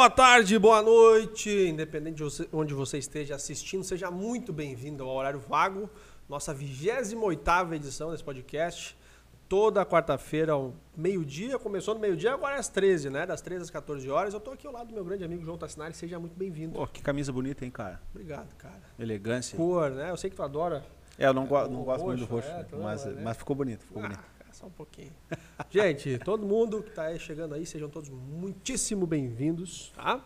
Boa tarde, boa noite. Independente de você- onde você esteja assistindo, seja muito bem-vindo ao Horário Vago, nossa 28ª edição desse podcast. Toda quarta-feira, ao meio-dia, começou no meio-dia, agora é às 13, né? Das 13 às 14 horas. Eu tô aqui ao lado do meu grande amigo João Tassinari, seja muito bem-vindo. Pô, que camisa bonita, hein, cara? Obrigado, cara. Elegância. Cor, né? Eu sei que tu adora. É, eu não, go- O não gosto muito do roxo, é, mas, né? mas ficou bonito, ficou Ah, bonito. Só um pouquinho. Gente, todo mundo que tá aí chegando aí, sejam todos muitíssimo bem-vindos, tá?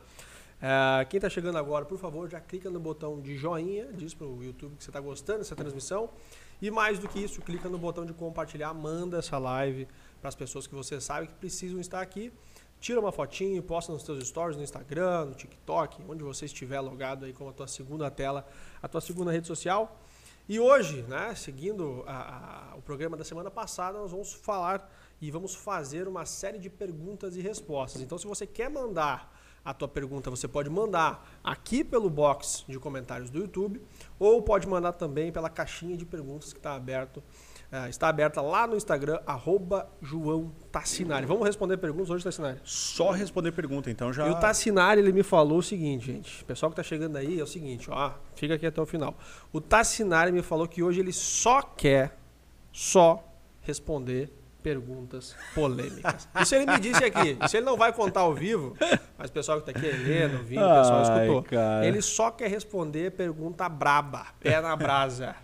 É, quem tá chegando agora, por favor, já clica no botão de joinha, diz pro YouTube que você tá gostando dessa transmissão. E mais do que isso, clica no botão de compartilhar, manda essa live para as pessoas que você sabe que precisam estar aqui. Tira uma fotinho, posta nos seus stories no Instagram, no TikTok, onde você estiver logado aí com a tua segunda tela, a tua segunda rede social. E hoje, né, seguindo a- a- o programa da semana passada, nós vamos falar e vamos fazer uma série de perguntas e respostas. Então, se você quer mandar a tua pergunta, você pode mandar aqui pelo box de comentários do YouTube ou pode mandar também pela caixinha de perguntas que está aberto, eh, está aberta lá no Instagram, arroba João Tassinari. Vamos responder perguntas hoje, Tassinari? Só responder pergunta, então já. E o Tassinari, ele me falou o seguinte, gente. O pessoal que tá chegando aí é o seguinte, ó. Fica aqui até o final. O Tassinari me falou que hoje ele só quer, só responder perguntas polêmicas. Isso ele me disse aqui. Isso ele não vai contar ao vivo, mas o pessoal que tá aqui, Helena, ouvindo, o pessoal Ai, escutou. cara. Ele só quer responder pergunta braba, pé na brasa.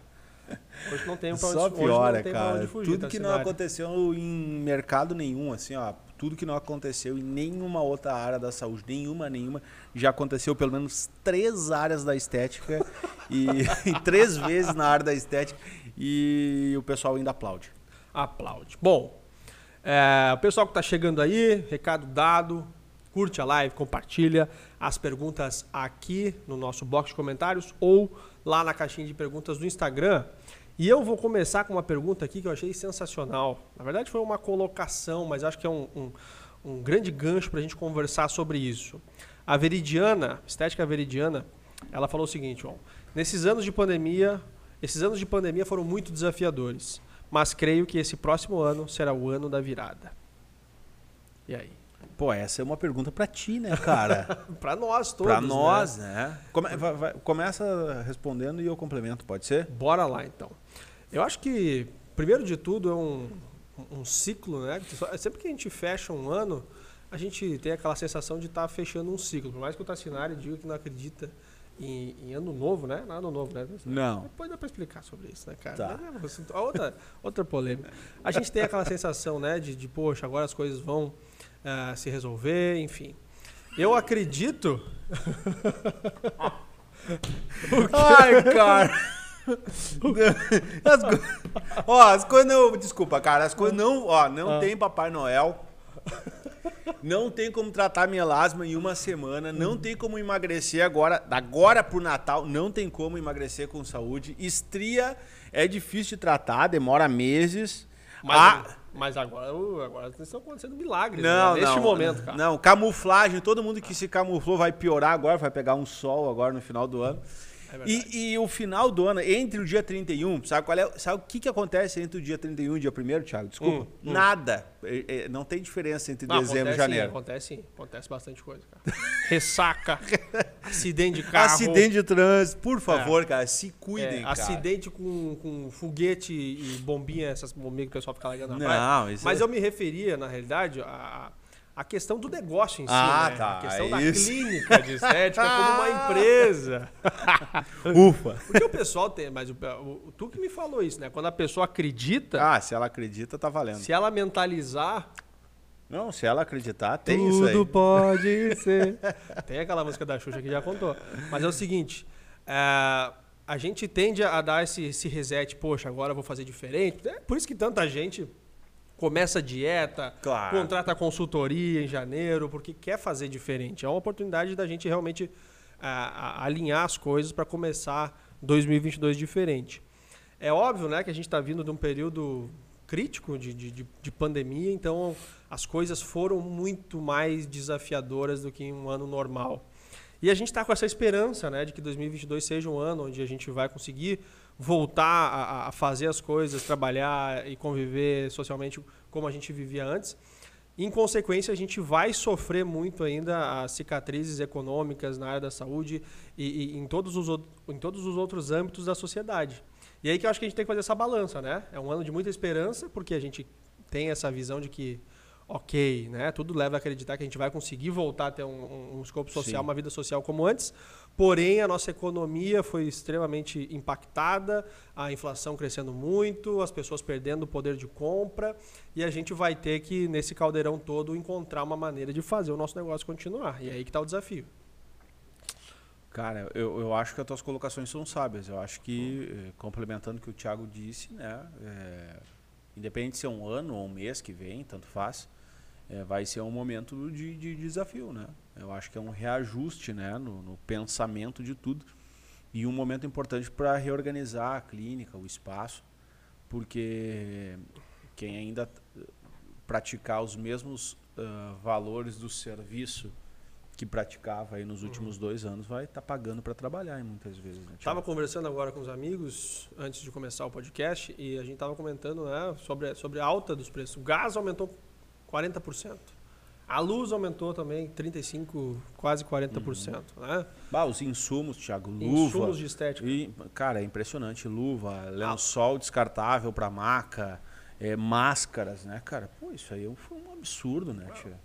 Hoje não tem pra Só hoje piora, não tem pra cara. fugir, tudo que não aconteceu em mercado nenhum, assim, ó. Tudo que não aconteceu em nenhuma outra área da saúde, nenhuma, nenhuma, já aconteceu pelo menos três áreas da estética e, e três vezes na área da estética e o pessoal ainda aplaude. aplaude. Bom, é, o pessoal que está chegando aí, recado dado, curte a live, compartilha as perguntas aqui no nosso box de comentários ou lá na caixinha de perguntas do Instagram. E eu vou começar com uma pergunta aqui que eu achei sensacional. Na verdade, foi uma colocação, mas acho que é um, um, um grande gancho para a gente conversar sobre isso. A Veridiana, Estética Veridiana, ela falou o seguinte, ó, nesses anos de pandemia, esses anos de pandemia foram muito desafiadores, mas creio que esse próximo ano será o ano da virada. E aí? Pô, essa é uma pergunta pra ti, né, cara? Para nós todos, pra né? nós, né? Come- vai- vai- começa respondendo e eu complemento, pode ser? Bora lá, então. Eu acho que, primeiro de tudo, é um, um ciclo, né? Sempre que a gente fecha um ano, a gente tem aquela sensação de estar fechando um ciclo. Por mais que o Tassinari diga que não acredita em, em ano novo, né? Não é ano novo, né? Não. Depois dá pra explicar sobre isso, né, cara? Tá. É um assunto- a outra, outra polêmica. A gente tem aquela sensação, né, de, de poxa, agora as coisas vão ah, se resolver, enfim. Eu acredito. Ai, cara. As co- Ó, as coisas não. Desculpa, cara. As coisas não. Ó, não Ah. tem Papai Noel. Não tem como tratar melasma em uma semana. Não tem como emagrecer agora. Agora pro Natal, não tem como emagrecer com saúde. Estria é difícil de tratar, demora meses. Mas, Ah, mas agora, agora estão acontecendo milagres não, né? neste não, momento, cara. Não, camuflagem. Todo mundo que se camuflou vai piorar agora, vai pegar um sol agora no final do ano. É. E, e o final do ano, entre o dia 31, sabe qual é? Sabe o que, que acontece entre o dia 31 e o dia 1 Thiago? Desculpa. Hum, hum. Nada. É, é, não tem diferença entre Não, dezembro e janeiro. Sim, acontece sim, acontece bastante coisa, cara. Ressaca, acidente de carro. Acidente de trânsito, por favor, cara, se é, cuidem, cara. Acidente com, com foguete e bombinha, essas bombinhas que o pessoal fica largando na Não, praia. Mas é- eu me referia, na realidade, a, a questão do negócio em si, Ah, né? tá, A questão é da isso. clínica de estética como uma empresa. Ufa. Porque o pessoal tem, mas o, o- tu que me falou isso, né? Quando a pessoa acredita, Ah, se ela acredita, tá valendo. se ela mentalizar, Não, se ela acreditar, tem isso aí. Tudo pode ser. Tem aquela música da Xuxa que já contou. Mas é o seguinte: é, a gente tende a dar esse, esse reset, poxa, agora eu vou fazer diferente. É por isso que tanta gente começa a dieta, Claro. contrata consultoria em janeiro, porque quer fazer diferente. É uma oportunidade da gente realmente a- a- alinhar as coisas para começar 2022 diferente. É óbvio né, que a gente está vindo de um período crítico de, de, de- de pandemia, então as coisas foram muito mais desafiadoras do que em um ano normal. E a gente está com essa esperança né, de que 2022 seja um ano onde a gente vai conseguir voltar a, a fazer as coisas, trabalhar e conviver socialmente como a gente vivia antes. Em consequência, a gente vai sofrer muito ainda as cicatrizes econômicas na área da saúde e, e em, todos os, em todos os outros âmbitos da sociedade. E aí que eu acho que a gente tem que fazer essa balança, né? É um ano de muita esperança, porque a gente tem essa visão de que ok, né? Tudo leva a acreditar que a gente vai conseguir voltar a ter um, um, escopo social, Sim. uma vida social como antes. Porém, a nossa economia foi extremamente impactada, a inflação crescendo muito, as pessoas perdendo o poder de compra, e a gente vai ter que, nesse caldeirão todo, encontrar uma maneira de fazer o nosso negócio continuar. E é aí que está o desafio. Cara, eu, eu acho que as tuas colocações são sábias. Eu acho que, eh, complementando o que o Thiago disse, né? É, independente se é um ano ou um mês que vem, tanto faz, é, vai ser um momento de, de, desafio, né? Eu acho que é um reajuste, né, no, no pensamento de tudo e um momento importante para reorganizar a clínica, o espaço, porque quem ainda praticar os mesmos uh, valores do serviço que praticava aí nos últimos uhum. dois anos vai estar tá pagando para trabalhar muitas vezes. Né, tava conversando agora com os amigos antes de começar o podcast e a gente tava comentando né, sobre, sobre a alta dos preços. O gás aumentou 40%. A luz aumentou também 35%, quase 40%. Uhum. Né? Bah, os insumos, Thiago, luva. Insumos de estética. E, cara, é impressionante. Luva, lençol ah. descartável para maca, é, máscaras, né, cara? Pô, isso aí foi um absurdo, né, tia?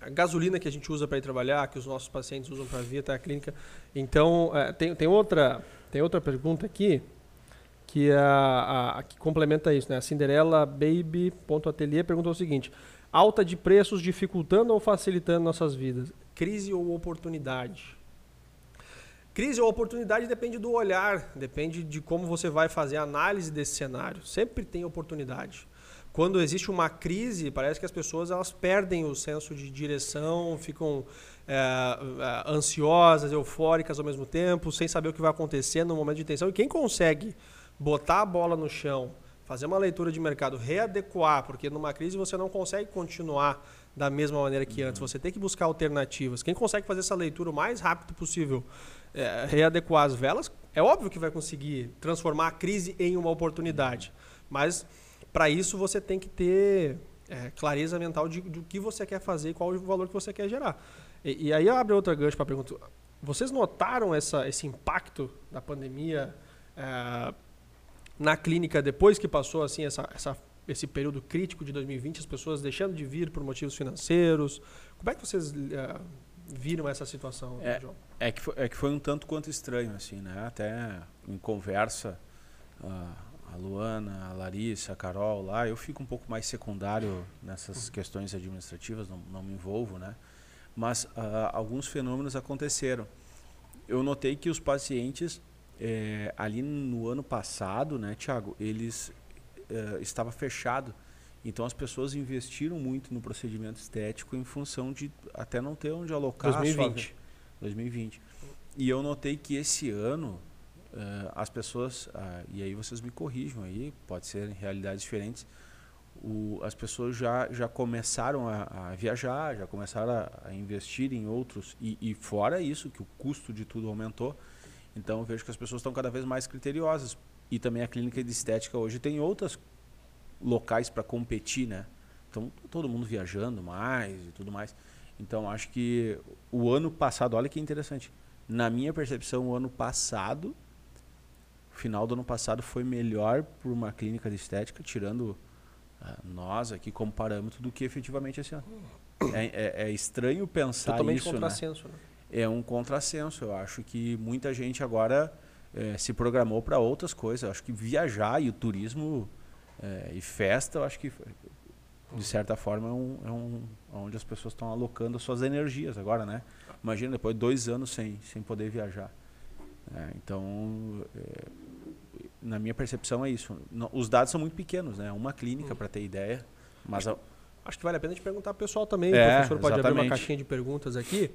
A gasolina que a gente usa para ir trabalhar, que os nossos pacientes usam para vir até a clínica. Então, é, tem, tem, outra, tem outra pergunta aqui que, a, a, que complementa isso. Né? A Cinderela Baby.atelier perguntou o seguinte: alta de preços dificultando ou facilitando nossas vidas? Crise ou oportunidade? Crise ou oportunidade depende do olhar, depende de como você vai fazer a análise desse cenário. Sempre tem oportunidade. Quando existe uma crise, parece que as pessoas elas perdem o senso de direção, ficam é, ansiosas, eufóricas ao mesmo tempo, sem saber o que vai acontecer no momento de tensão. E quem consegue botar a bola no chão, fazer uma leitura de mercado, readequar, porque numa crise você não consegue continuar da mesma maneira que antes, você tem que buscar alternativas. Quem consegue fazer essa leitura o mais rápido possível, é, readequar as velas, é óbvio que vai conseguir transformar a crise em uma oportunidade. Mas para isso você tem que ter é, clareza mental de, de, o que você quer fazer e qual o valor que você quer gerar. E, e aí abre outra gancho para a pergunta. Vocês notaram essa, esse impacto da pandemia é, na clínica depois que passou assim essa, essa, esse período crítico de 2020, as pessoas deixando de vir por motivos financeiros. Como é que vocês uh, viram essa situação, é, João? É que, foi, é que foi um tanto quanto estranho, assim, né? Até em conversa, uh, a Luana, a Larissa, a Carol lá, eu fico um pouco mais secundário nessas questões administrativas, não, não me envolvo, né? Mas uh, alguns fenômenos aconteceram. Eu notei que os pacientes é, ali no ano passado, né, Tiago, eles é, estava fechado. Então as pessoas investiram muito no procedimento estético em função de até não ter onde alocar. 2020. Sua... 2020. E eu notei que esse ano uh, as pessoas, uh, e aí vocês me corrijam aí, pode ser em realidades diferentes, o, as pessoas já, já começaram a, a viajar, já começaram a, a, investir em outros, e, e fora isso, que o custo de tudo aumentou, então eu vejo que as pessoas estão cada vez mais criteriosas. E também a clínica de estética hoje tem outros locais para competir, né? Então todo mundo viajando mais e tudo mais. Então acho que o ano passado, olha que interessante. Na minha percepção, o ano passado, final do ano passado foi melhor por uma clínica de estética, tirando uh, nós aqui como parâmetro, do que efetivamente esse ano. É, é, é estranho pensar Totalmente isso, contrassenso, né? né? É um contrassenso. Eu acho que muita gente agora é, se programou para outras coisas. Eu acho que viajar e o turismo é, e festa, eu acho que de certa forma é, um, é um, onde as pessoas estão alocando suas energias agora, né? Imagina depois de dois anos sem, sem poder viajar. É, então, é, na minha percepção é isso. Os dados são muito pequenos, né? Uma clínica hum. para ter ideia, mas acho, acho, que vale a pena te perguntar pessoal também. É, o professor pode exatamente. abrir uma caixinha de perguntas aqui.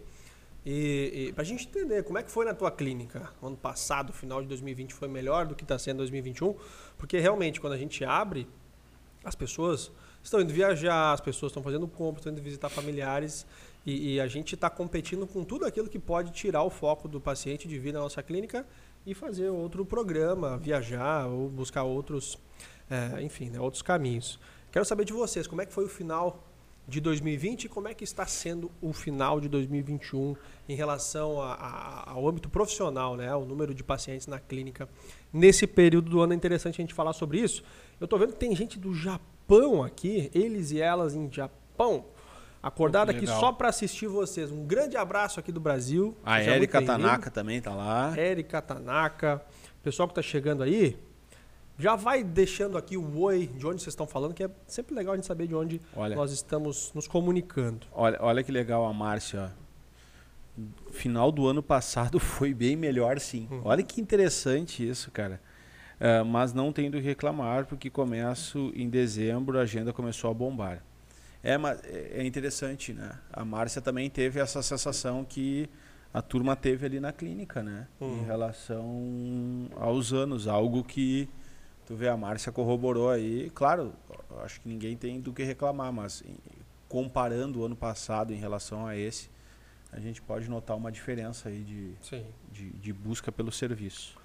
E, e para a gente entender como é que foi na tua clínica, ano passado, final de 2020 foi melhor do que está sendo 2021, porque realmente quando a gente abre, as pessoas estão indo viajar, as pessoas estão fazendo compras, estão indo visitar familiares e, e a gente está competindo com tudo aquilo que pode tirar o foco do paciente de vir na nossa clínica e fazer outro programa, viajar ou buscar outros, é, enfim, né, outros caminhos. Quero saber de vocês, como é que foi o final de 2020 e como é que está sendo o final de 2021 em relação a, a, ao âmbito profissional, né? O número de pacientes na clínica nesse período do ano. É interessante a gente falar sobre isso. Eu estou vendo que tem gente do Japão aqui, eles e elas em Japão, acordada aqui só para assistir vocês. Um grande abraço aqui do Brasil. A Erika Tanaka também tá lá. Erika Tanaka. Pessoal que está chegando aí, já vai deixando aqui o oi de onde vocês estão falando, que é sempre legal a gente saber de onde olha, nós estamos nos comunicando. Olha, olha que legal a Márcia. Final do ano passado foi bem melhor, sim. Uhum. Olha que interessante isso, cara. Uh, mas não tem do reclamar, porque começo em dezembro, a agenda começou a bombar. É, mas é interessante, né? A Márcia também teve essa sensação que a turma teve ali na clínica, né? Uhum. Em relação aos anos, algo que tu vê a Márcia corroborou aí. Claro, acho que ninguém tem do que reclamar, mas comparando o ano passado em relação a esse, a gente pode notar uma diferença aí de, de, de, busca pelo serviço.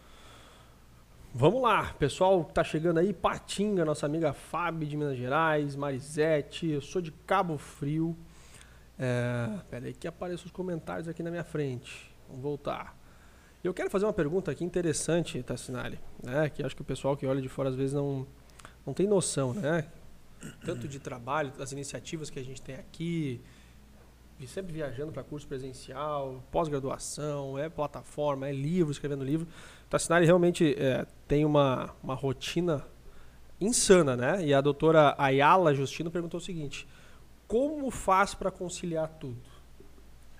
Vamos lá, pessoal que tá chegando aí, Patinga, nossa amiga Fábio de Minas Gerais, Marisete, eu sou de Cabo Frio. É, pera aí que aparecem os comentários aqui na minha frente. Vamos voltar. Eu quero fazer uma pergunta aqui interessante, Tassinari, né? Que acho que o pessoal que olha de fora às vezes não, não tem noção, né? Tanto de trabalho, das iniciativas que a gente tem aqui, sempre viajando para curso presencial, pós-graduação, é plataforma, é livro, escrevendo livro. Tassinari realmente é, tem uma, uma rotina insana, né? E a doutora Ayala Justino perguntou o seguinte: como faz para conciliar tudo?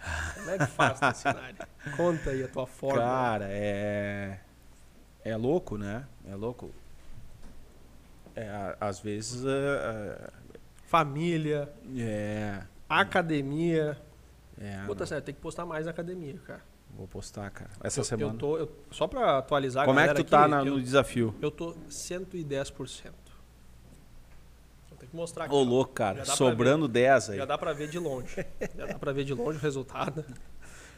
Como é que faz nesse cenário? Conta aí a tua forma. Cara, é. É louco, né? É louco. É, às vezes. É, Família. É. Academia. É. Puta, sério, tem que postar mais na academia, cara. Vou postar, cara. Essa eu, semana. Eu tô, eu, só pra atualizar Como é que tu aqui, tá na, no desafio? Eu tô 110% que mostrar aqui. Ô, louco, cara. Sobrando 10 aí. Já dá pra ver de longe. já dá pra ver de longe o resultado.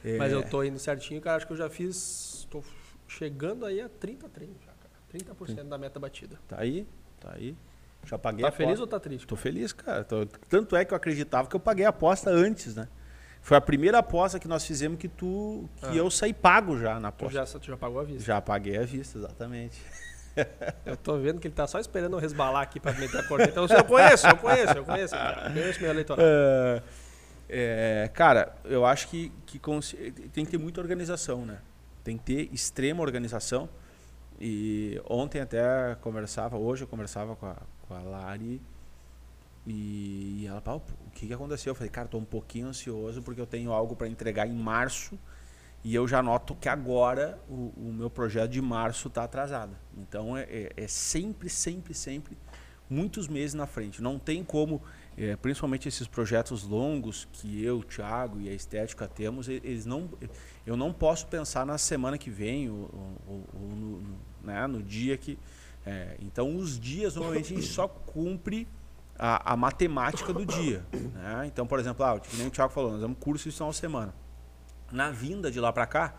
É. Mas eu tô indo certinho, cara. Acho que eu já fiz. Tô chegando aí a 30 treinos já, cara. 30% Sim. da meta batida. Tá aí, tá aí. Já paguei tá a feliz ou tá triste? Tô feliz, cara. Tô... Tanto é que eu acreditava que eu paguei a aposta antes, né? Foi a primeira aposta que nós fizemos que tu que ah. eu saí pago já na aposta. Tu já, tu já pagou a vista? Já paguei a vista, exatamente. Eu tô vendo que ele tá só esperando eu resbalar aqui para meter a corda. Então eu conheço, eu conheço, eu conheço. Eu conheço meu eleitoral. É, é, cara, eu acho que, que tem que ter muita organização, né? Tem que ter extrema organização. E ontem até conversava, hoje eu conversava com a, com a Lari e, e ela o que, que aconteceu? Eu falei, cara, tô um pouquinho ansioso porque eu tenho algo para entregar em março e eu já noto que agora o, o meu projeto de março está atrasado. Então é, é, é, sempre, sempre, sempre muitos meses na frente. Não tem como, é, principalmente esses projetos longos que eu, o Thiago e a Estética temos, eles não, eu não posso pensar na semana que vem ou, ou, ou no, no, né, no, dia que. É, então os dias normalmente a gente só cumpre a, a matemática do dia. Né? Então, por exemplo, ah, nem o Thiago falou, nós vamos curso de uma semana na vinda de lá para cá,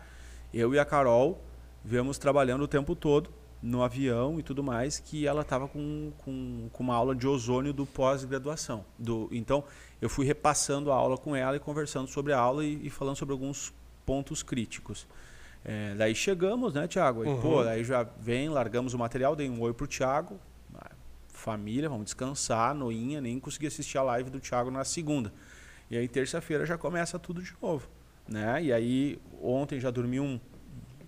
eu e a Carol viemos trabalhando o tempo todo no avião e tudo mais, que ela estava com, com, com, uma aula de ozônio do pós-graduação. Do, então, eu fui repassando a aula com ela e conversando sobre a aula e, e falando sobre alguns pontos críticos. É, daí chegamos, né, Tiago? Uhum. Pô, aí já vem, largamos o material, dei um oi pro Tiago. Família, vamos descansar, noinha, nem consegui assistir a live do Tiago na segunda. E aí terça-feira já começa tudo de novo né? E aí ontem já dormi um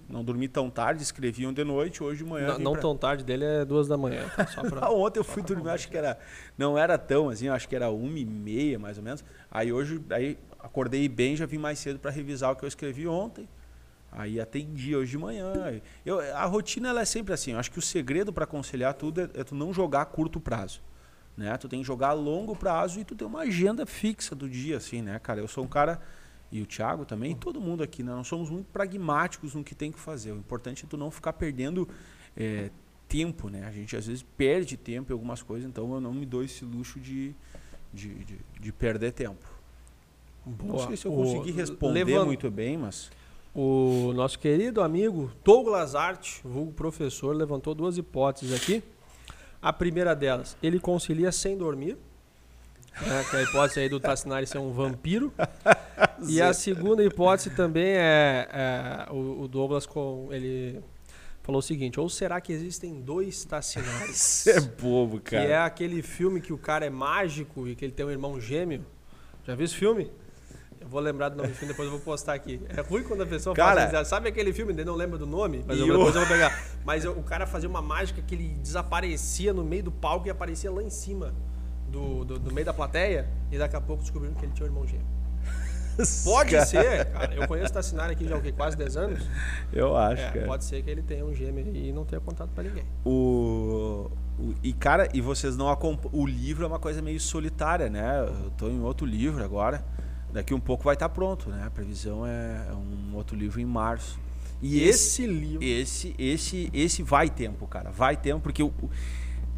não dormi tão tarde, escrevi um de noite, hoje de manhã. Não, não pra... tão tarde dele é duas da manhã. Tá? Pra... ontem eu fui dormir, acho que era. Não era tão assim, acho que era uma e meia, mais ou menos. Aí hoje, aí acordei bem, já vim mais cedo para revisar o que eu escrevi ontem. Aí atendi hoje de manhã. Eu, a rotina ela é sempre assim. Eu acho que o segredo para conciliar tudo é, é, tu não jogar a curto prazo. Né? Tu tem que jogar a longo prazo e tu tem uma agenda fixa do dia, assim, né, cara? Eu sou um cara e o Thiago também, e todo mundo aqui, né? nós somos muito pragmáticos no que tem que fazer. O importante é tu não ficar perdendo é, tempo, né? A gente às vezes perde tempo em algumas coisas, então eu não me dou esse luxo de, de, de, de perder tempo. Boa. Não sei se eu consegui responder Levant... muito bem, mas... O nosso querido amigo Douglas Art, vulgo professor, levantou duas hipóteses aqui. A primeira delas, ele concilia sem dormir. Né, que é a hipótese aí do Tassinari ser um vampiro. e a segunda hipótese também é, é o, o, Douglas com ele falou o seguinte: ou será que existem dois Tassinares? Isso é bobo, cara. Que é aquele filme que o cara é mágico e que ele tem um irmão gêmeo. Já viu esse filme? Eu vou lembrar do nome do filme, depois eu vou postar aqui. É ruim quando a pessoa cara, fala, sabe aquele filme? Ele não lembra do nome, mas eu, depois eu vou pegar. Mas o cara fazia uma mágica que ele desaparecia no meio do palco e aparecia lá em cima do, do, do meio da plateia e daqui a pouco descobriram que ele tinha um irmão gêmeo. Pode cara. ser, cara. Eu conheço o Tassinari aqui já há quase 10 anos. Eu acho, é, cara. Pode ser que ele tenha um gêmeo e não tenha contato para ninguém. O, o, e, cara, e vocês não acompanham. O livro é uma coisa meio solitária, né? Eu tô em outro livro agora. Daqui um pouco vai estar tá pronto, né? A previsão é, é um outro livro em março. E esse, esse livro. Esse, esse, esse vai tempo, cara. Vai tempo, porque o,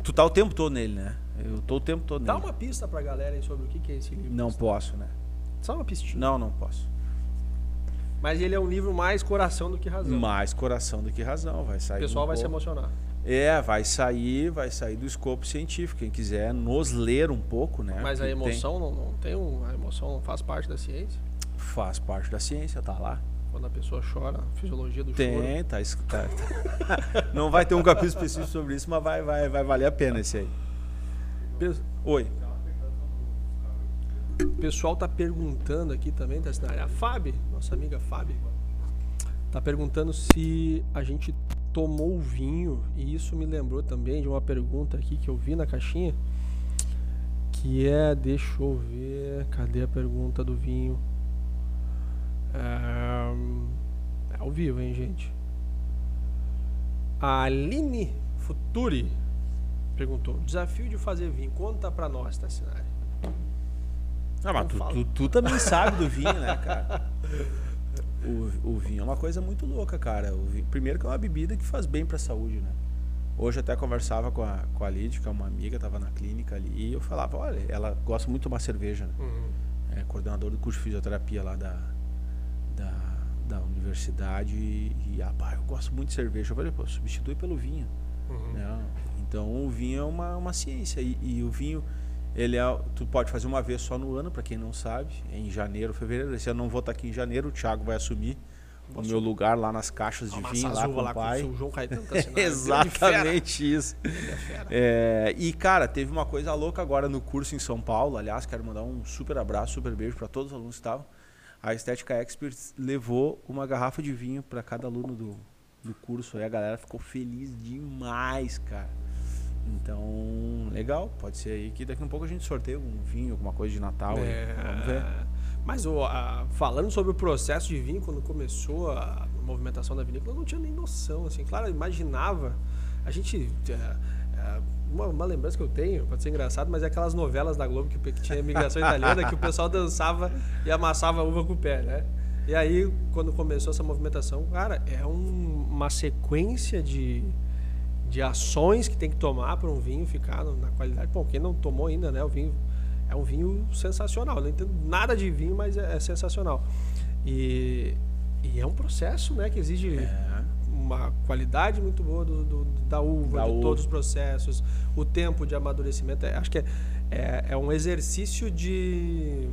tu tá o tempo todo nele, né? Eu tô o tempo todo Dá nele. uma pista pra galera aí sobre o que é esse livro. Não posso, né? Só uma pistinha. Não, não posso. Mas ele é um livro mais coração do que razão. Mais coração do que razão, vai sair. O pessoal um vai pouco. se emocionar. É, vai sair, vai sair do escopo científico. Quem quiser nos ler um pouco, né? Mas a emoção tem... não, não tem um, a emoção não faz parte da ciência? Faz parte da ciência, tá lá. Quando a pessoa chora, fisiologia do tem, choro. Tem, tá, tá, Não vai ter um capítulo específico sobre isso, mas vai, vai, vai valer a pena esse aí. Oi. O pessoal tá perguntando aqui também, tá A Fábio, nossa amiga Fábio, tá perguntando se a gente tomou vinho, e isso me lembrou também de uma pergunta aqui que eu vi na caixinha, que é, deixa eu ver, cadê a pergunta do vinho? É, é ao vivo, hein, gente? A Aline Futuri perguntou: desafio de fazer vinho, conta pra nós, Tassinari. Ah, mas tu, tu, tu, também sabe do vinho, né, cara? O, o vinho é uma coisa muito louca, cara. Vinho, primeiro que é uma bebida que faz bem pra saúde, né? Hoje até conversava com a, com a Lid, que é uma amiga, tava na clínica ali, e eu falava, olha, ela gosta muito de tomar cerveja, né? Uhum. É coordenador do curso de fisioterapia lá da, da, da universidade e, e ah, pá, eu gosto muito de cerveja. Eu falei, pô, substitui pelo vinho. Uhum. Né? Então o vinho é uma, uma ciência e, e, o vinho ele é, tu pode fazer uma vez só no ano para quem não sabe, é em janeiro, fevereiro. Esse ano não vou estar aqui em janeiro, o Thiago vai assumir o meu lugar lá nas caixas de vinho lá com o pai. Com o João Caetano tá Exatamente isso. É, e cara, teve uma coisa louca agora no curso em São Paulo. Aliás, quero mandar um super abraço, super beijo para todos os alunos que estavam. A Estética Experts levou uma garrafa de vinho para cada aluno do, do curso. Aí a galera ficou feliz demais, cara. Então, legal. Pode ser aí que daqui a um pouco a gente sorteia um vinho, alguma coisa de Natal. É... Vamos ver. Mas a, falando sobre o processo de vinho, quando começou a movimentação da vinícola, eu não tinha nem noção. Assim, claro, eu imaginava. A gente. É, é, uma, uma, lembrança que eu tenho, pode ser engraçado, mas é aquelas novelas da Globo que, que tinha imigração italiana, que o pessoal dançava e amassava uva com o pé, né? E aí, quando começou essa movimentação, cara, é um, uma sequência de, de ações que tem que tomar para um vinho ficar na qualidade. Bom, quem não tomou ainda, né? O vinho é um vinho sensacional. Eu não entendo nada de vinho, mas é, é sensacional. E, e, é um processo, né? Que exige é. uma qualidade muito boa do, do da uva, da de uva. todos os processos, o tempo de amadurecimento. É, acho que é, é, é, um exercício de,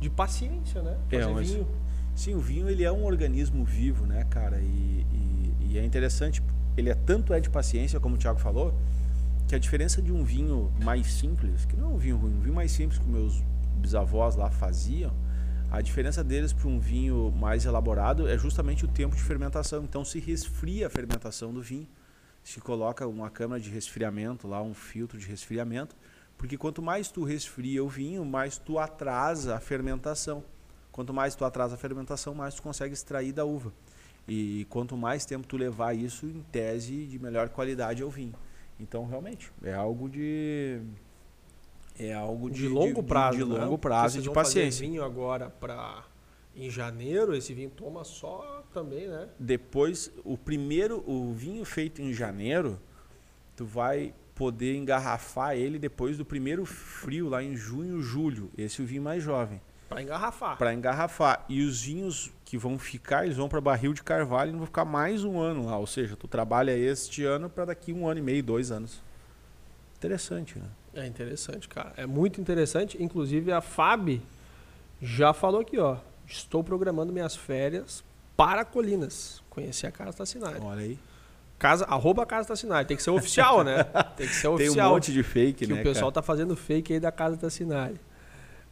de paciência, né? É, Fazer é, mas, vinho. Sim, o vinho ele é um organismo vivo, né, cara? E, e, e é interessante ele é tanto é de paciência, como o Thiago falou, que a diferença de um vinho mais simples, que não é um vinho ruim, um vinho mais simples que meus bisavós lá faziam, a diferença deles para um vinho mais elaborado é justamente o tempo de fermentação. Então se resfria a fermentação do vinho, se coloca uma câmara de resfriamento lá, um filtro de resfriamento, porque quanto mais tu resfria o vinho, mais tu atrasa a fermentação. Quanto mais tu atrasa a fermentação, mais tu consegue extrair da uva. E quanto mais tempo tu levar isso, em tese, de melhor qualidade é o vinho. Então, realmente, é algo de é algo de, de longo prazo, de, de né? longo prazo, de paciência. vinho agora para em janeiro, esse vinho toma só também, né? Depois, o primeiro, o vinho feito em janeiro, tu vai poder engarrafar ele depois do primeiro frio lá em junho, julho. Esse é o vinho mais jovem. Para engarrafar. Para engarrafar. E os vinhos que vão ficar, eles vão para barril de carvalho e vão ficar mais um ano lá. Ou seja, tu trabalha este ano para daqui um ano e meio, dois anos. Interessante, né? É interessante, cara. É muito interessante. Inclusive, a Fábio já falou aqui, ó. Estou programando minhas férias para Colinas. Conhecer a Casa Tassinari. Olha aí. Casa, arroba Casa Tassinari. Tem que ser oficial, né? Tem que ser Tem oficial. um monte de fake, que né, o pessoal cara? tá fazendo fake aí da Casa Tassinari.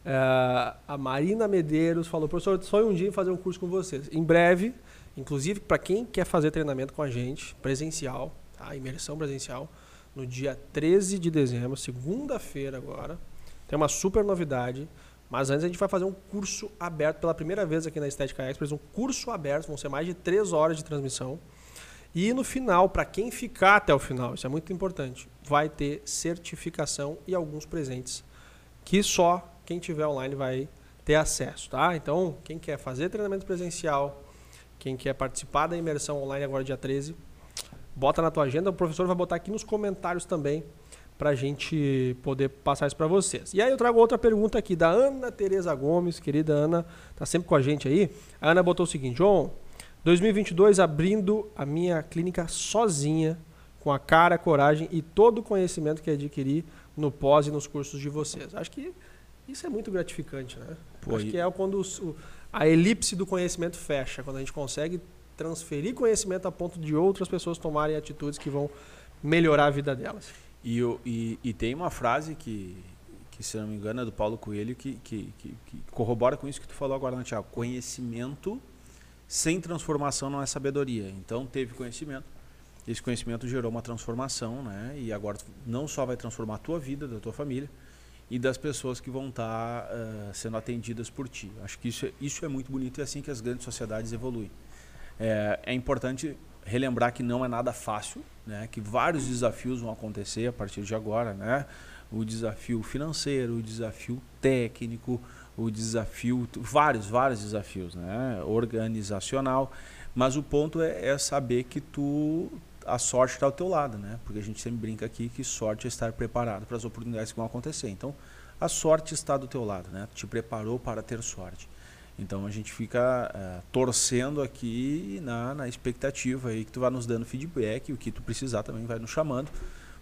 É, a Marina Medeiros falou, professor, sonho um dia em fazer um curso com vocês. Em breve, inclusive para quem quer fazer treinamento com a gente, presencial, tá? imersão presencial, no dia 13 de dezembro, segunda-feira agora, tem uma super novidade. Mas antes a gente vai fazer um curso aberto pela primeira vez aqui na Estética Express, um curso aberto, vão ser mais de três horas de transmissão. E no final, para quem ficar até o final, isso é muito importante, vai ter certificação e alguns presentes que só quem tiver online vai ter acesso, tá? Então, quem quer fazer treinamento presencial, quem quer participar da imersão online agora dia 13, bota na tua agenda, o professor vai botar aqui nos comentários também para gente poder passar isso para vocês. E aí eu trago outra pergunta aqui da Ana Tereza Gomes, querida Ana, tá sempre com a gente aí. A Ana botou o seguinte, João, 2022 abrindo a minha clínica sozinha, com a cara, a coragem e todo o conhecimento que adquiri no pós e nos cursos de vocês. Acho que isso é muito gratificante, né? Pô, Acho e- que é quando o- a elipse do conhecimento fecha, quando a gente consegue transferir conhecimento a ponto de outras pessoas tomarem atitudes que vão melhorar a vida delas. E, eu- e- e tem uma frase que, que, se não me engano, é do Paulo Coelho, que, que, que- que corrobora com isso que tu falou agora, né, Tiago? Conhecimento sem transformação não é sabedoria. Então, teve conhecimento. Esse conhecimento gerou uma transformação, né? E agora não só vai transformar a tua vida, da tua família e das pessoas que vão estar eh, sendo atendidas por ti. Acho que isso é, isso é muito bonito e é assim que as grandes sociedades evoluem. É, é importante relembrar que não é nada fácil, né? que vários desafios vão acontecer a partir de agora. Né? O desafio financeiro, o desafio técnico, o desafio. vários, vários desafios, né? organizacional. Mas o ponto é, é saber que tu. A sorte está ao teu lado, né? Porque a gente sempre brinca aqui que sorte é estar preparado para as oportunidades que vão acontecer. Então, a sorte está do teu lado, né? Te preparou para ter sorte. Então a gente fica eh, torcendo aqui na, na expectativa aí que tu vai nos dando feedback, o que tu precisar também vai nos chamando,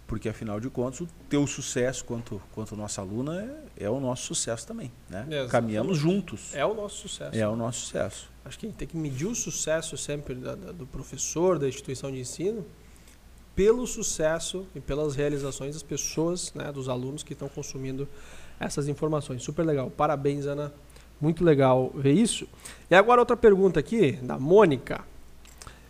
porque afinal de contas o teu sucesso quanto quanto nossa aluna é, é o nosso sucesso também, né? Caminhamos juntos. É o nosso sucesso. É o nosso sucesso. Acho que a gente tem que medir o sucesso sempre da- da- do professor, da instituição de ensino, pelo sucesso e pelas realizações das pessoas, né, dos alunos que estão consumindo essas informações. Super legal. Parabéns, Ana. Muito legal ver isso. E agora outra pergunta aqui, da Mônica.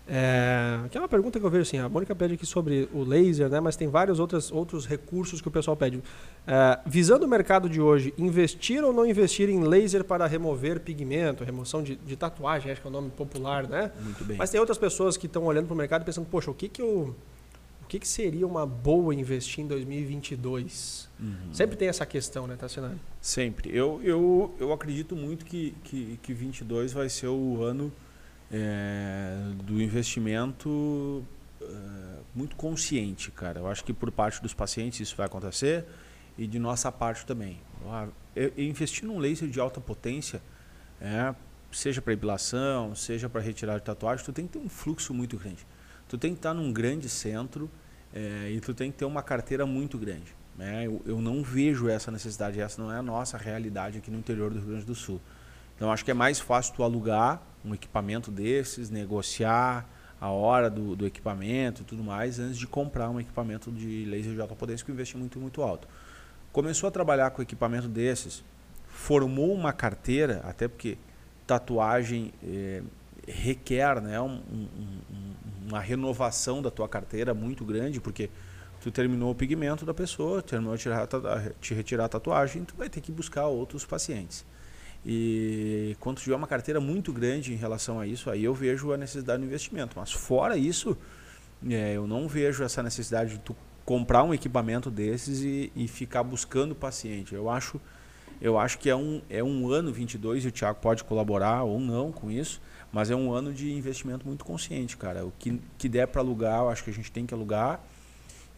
É, que é uma pergunta que eu vejo assim, a Mônica pede aqui sobre o laser, né, mas tem vários outros, outros recursos que o pessoal pede. É, visando o mercado de hoje, investir ou não investir em laser para remover pigmento, remoção de, de tatuagem, acho que é o nome popular, né? Muito bem. Mas tem outras pessoas que estão olhando para o mercado e pensando, poxa, o que que eu, o que que seria uma boa investir em 2022? Uhum. Sempre tem essa questão, né, Tassinari? Sempre. Eu, eu, eu acredito muito que, que, que 22 vai ser o ano é, do investimento é, muito consciente, cara. Eu acho que por parte dos pacientes isso vai acontecer e de nossa parte também. Ah, investir num laser de alta potência, é, seja para epilação, seja para retirar de tatuagem, tu tem que ter um fluxo muito grande. Tu tem que estar num grande centro é, e tu tem que ter uma carteira muito grande. Né? Eu, eu não vejo essa necessidade, essa não é a nossa realidade aqui no interior do Rio Grande do Sul. Então acho que é mais fácil tu alugar um equipamento desses, negociar a hora do, do equipamento e tudo mais, antes de comprar um equipamento de laser de alta potência com investimento muito alto. Começou a trabalhar com equipamento desses, formou uma carteira, até porque tatuagem eh, requer né, um- um- um- uma renovação da tua carteira muito grande, porque tu terminou o pigmento da pessoa, terminou de tirar, te retirar a tatuagem, tu vai ter que buscar outros pacientes. E quando tiver uma carteira muito grande em relação a isso, aí eu vejo a necessidade do investimento. Mas fora isso, é, eu não vejo essa necessidade de tu comprar um equipamento desses e, e ficar buscando paciente. Eu acho, eu acho que é um, é um ano 22 e o Thiago pode colaborar ou não com isso, mas é um ano de investimento muito consciente, cara. O que, que der para alugar, eu acho que a gente tem que alugar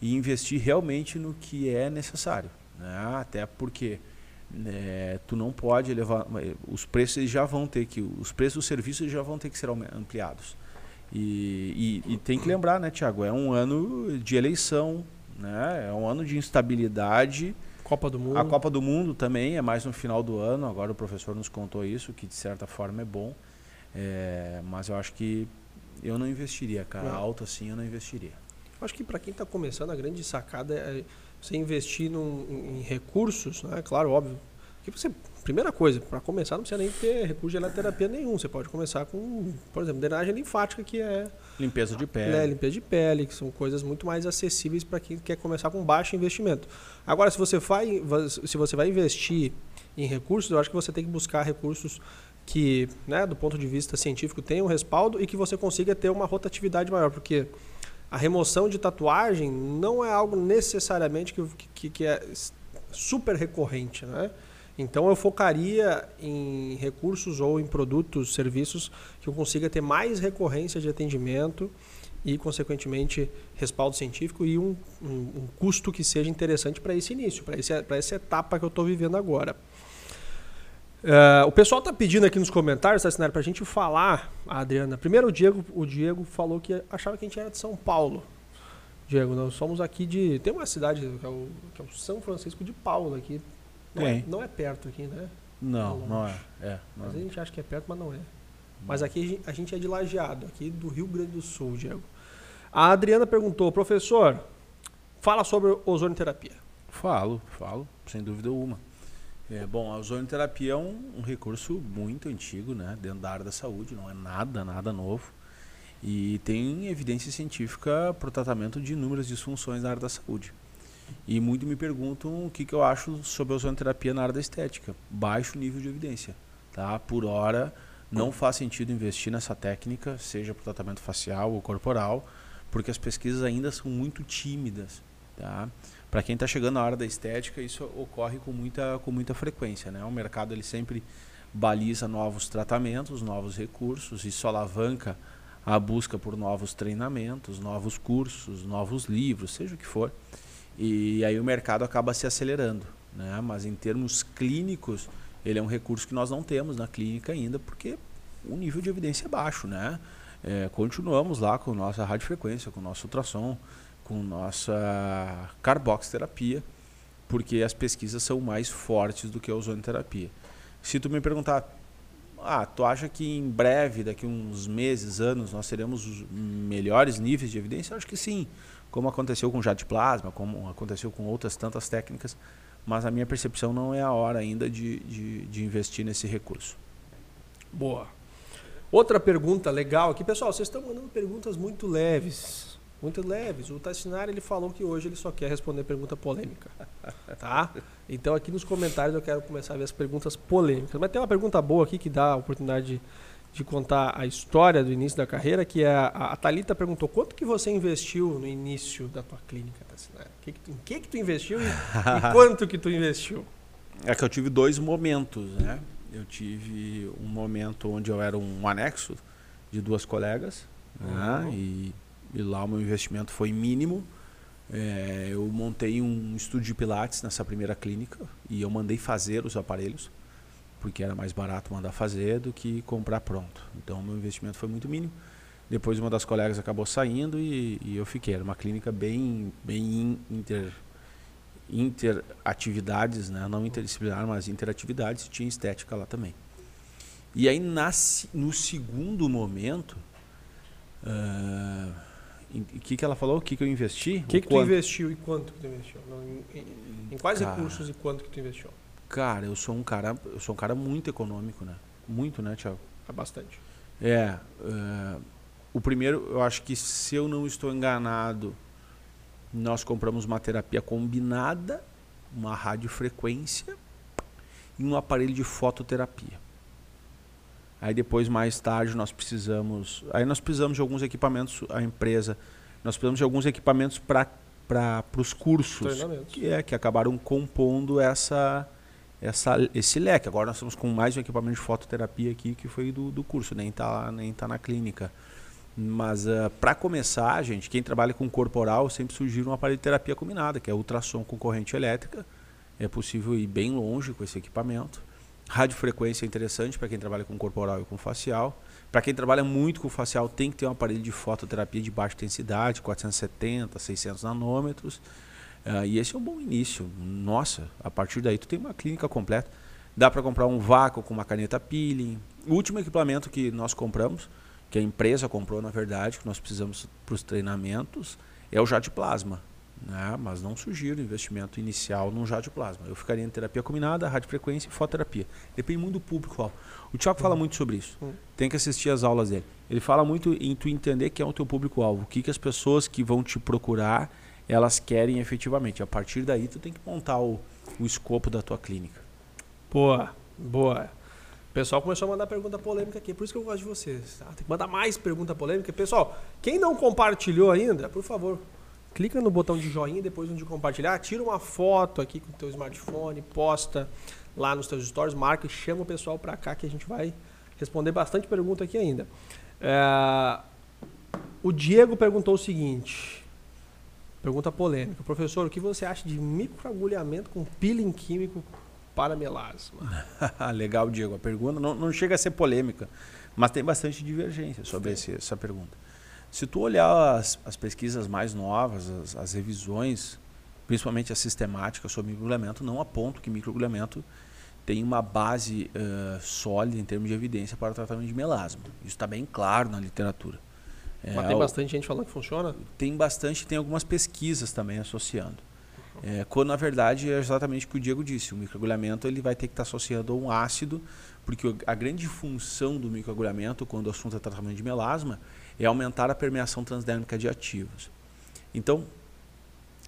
e investir realmente no que é necessário. Né? Até porque né, tu não pode levar. Os preços já vão ter que. Os preços dos serviços já vão ter que ser ampliados. E, e, e tem que lembrar, né, Tiago? É um ano de eleição, né? é um ano de instabilidade Copa do Mundo. A Copa do Mundo também é mais no final do ano. Agora o professor nos contou isso, que de certa forma é bom. É, mas eu acho que eu não investiria, cara. Não. Alto assim eu não investiria. Acho que para quem está começando, a grande sacada é você investir num- em recursos, né? Claro, óbvio. Que você, primeira coisa, para começar, não precisa nem ter recurso de eletroterapia nenhum. Você pode começar com, por exemplo, drenagem linfática, que é Limpeza de pele. né, limpeza de pele, que são coisas muito mais acessíveis para quem quer começar com baixo investimento. Agora, se você, vai, se você vai investir em recursos, eu acho que você tem que buscar recursos que, né, do ponto de vista científico, tenham respaldo e que você consiga ter uma rotatividade maior, porque a remoção de tatuagem não é algo necessariamente que, que, que é super recorrente, né? Então eu focaria em recursos ou em produtos, serviços que eu consiga ter mais recorrência de atendimento e, consequentemente, respaldo científico e um, um, um custo que seja interessante para esse início, para essa etapa que eu estou vivendo agora. Uh, o pessoal está pedindo aqui nos comentários, tá, para a gente falar, a Adriana. Primeiro o Diego, o Diego falou que achava que a gente era de São Paulo. Diego, nós somos aqui de. Tem uma cidade que é o, que é o São Francisco de Paula aqui. Não é, não é perto aqui, né? Não, Não, não é. é não Mas é. a gente acha que é perto, mas não é. Mas aqui a gen- a gente é de Lajeado, aqui do Rio Grande do Sul, Diego. A Adriana perguntou, professor, fala sobre ozonioterapia. Falo, falo, sem dúvida alguma. É, bom, a ozonioterapia é um, um recurso muito antigo, né, dentro da área da saúde, não é nada, nada novo. E tem evidência científica para o tratamento de inúmeras disfunções na área da saúde. E muito me perguntam o que, que eu acho sobre a ozonioterapia na área da estética. Baixo nível de evidência. Tá? Por hora, não faz sentido investir nessa técnica, seja para o tratamento facial ou corporal, porque as pesquisas ainda são muito tímidas. Tá? Para quem está chegando na hora da estética, isso ocorre com muita, com muita frequência. Né? O mercado ele sempre baliza novos tratamentos, novos recursos, isso alavanca a busca por novos treinamentos, novos cursos, novos livros, seja o que for. E aí o mercado acaba se acelerando. Né? Mas em termos clínicos, ele é um recurso que nós não temos na clínica ainda, porque o nível de evidência é baixo. Né? É, continuamos lá com nossa radiofrequência, com nosso ultrassom, com nossa carboxterapia, porque as pesquisas são mais fortes do que a ozonioterapia. Se tu me perguntar, ah, tu acha que em breve, daqui uns meses, anos, nós teremos os melhores níveis de evidência? Eu acho que sim, como aconteceu com jato de plasma, como aconteceu com outras tantas técnicas, mas a minha percepção não é a hora ainda de, de, de investir nesse recurso. Boa. Outra pergunta legal aqui, pessoal, vocês estão mandando perguntas muito leves. Muito leves. O Tassinari ele falou que hoje ele só quer responder pergunta polêmica. Tá? Então aqui nos comentários eu quero começar a ver as perguntas polêmicas. Mas tem uma pergunta boa aqui que dá a oportunidade de, de contar a história do início da carreira, que é a, a Thalita perguntou quanto que você investiu no início da tua clínica, Tassinari? Que que tu- Em que, que tu investiu e, e quanto que tu investiu? É que eu tive dois momentos, né? Eu tive um momento onde eu era um anexo de duas colegas, né? Uhum. E, e lá o meu investimento foi mínimo. É, eu montei um estúdio de pilates nessa primeira clínica e eu mandei fazer os aparelhos, porque era mais barato mandar fazer do que comprar pronto. Então o meu investimento foi muito mínimo. Depois uma das colegas acabou saindo e, e eu fiquei. Era uma clínica bem, bem in- inter, interatividades, né? não interdisciplinar, mas interatividades, tinha estética lá também. E aí, na se- no segundo momento, em- o que, que ela falou? O que, que eu investi? O que, que tu investiu e quanto que tu investiu? Em, em- em quais Cara. recursos e quanto que tu investiu? Cara, eu sou um cara, eu sou um cara muito econômico, né? Muito, né, Thiago? É bastante. É, eh, o primeiro, eu acho que se eu não estou enganado, nós compramos uma terapia combinada, uma radiofrequência e um aparelho de fototerapia. Aí depois, mais tarde, nós precisamos. Aí nós precisamos de alguns equipamentos, a empresa. Nós precisamos de alguns equipamentos para os cursos que é que acabaram compondo essa, essa esse leque. Agora nós estamos com mais um equipamento de fototerapia aqui que foi do, do curso, nem tá nem tá na clínica. Mas para começar, gente, quem trabalha com corporal sempre sugiro um aparelho de terapia combinada, que é ultrassom com corrente elétrica. É possível ir bem longe com esse equipamento. Radiofrequência é interessante para quem trabalha com corporal e com facial. Para quem trabalha muito com facial, tem que ter um aparelho de fototerapia de baixa intensidade, 470, 600 nanômetros. Uh, e esse é um bom início. Nossa, a partir daí tu tem uma clínica completa. Dá para comprar um vácuo com uma caneta peeling. O último equipamento que nós compramos, que a empresa comprou na verdade, que nós precisamos para os treinamentos, é o jato plasma. Né? Mas não sugiro investimento inicial num jato plasma. Eu ficaria em terapia combinada, radiofrequência e fototerapia. Depende muito do público. O Tiago fala muito sobre isso. Uhum. Tem que assistir as aulas dele. Ele fala muito em tu entender quem é o teu público-alvo. O que, que as pessoas que vão te procurar, elas querem efetivamente. A partir daí, tu tem que montar o, o escopo da tua clínica. Boa, boa. O pessoal começou a mandar pergunta polêmica aqui, por isso que eu gosto de vocês. Tá? Tem que mandar mais pergunta polêmica. Pessoal, quem não compartilhou ainda, por favor, clica no botão de joinha depois de compartilhar, tira uma foto aqui com o teu smartphone, posta lá nos teus stories, marca e chama o pessoal para cá que a gente vai responder bastante pergunta aqui ainda. É, o Diego perguntou o seguinte, pergunta polêmica, professor, o que você acha de microagulhamento com peeling químico para melasma? Legal, Diego. A pergunta não, não, chega a ser polêmica, mas tem bastante divergência sobre esse, essa pergunta. Se tu olhar as, as pesquisas mais novas, as, as, revisões, principalmente a sistemática sobre microagulhamento, não apontam que microagulhamento tem uma base uh, sólida em termos de evidência para o tratamento de melasma. Isso está bem claro na literatura. É, Mas tem bastante gente falando que funciona? Tem bastante, tem algumas pesquisas também associando. É, quando na verdade é exatamente o que o Diego disse, o microagulhamento ele vai ter que estar associado a um ácido, porque a grande função do microagulhamento, quando o assunto é tratamento de melasma, é aumentar a permeação transdérmica de ativos. Então,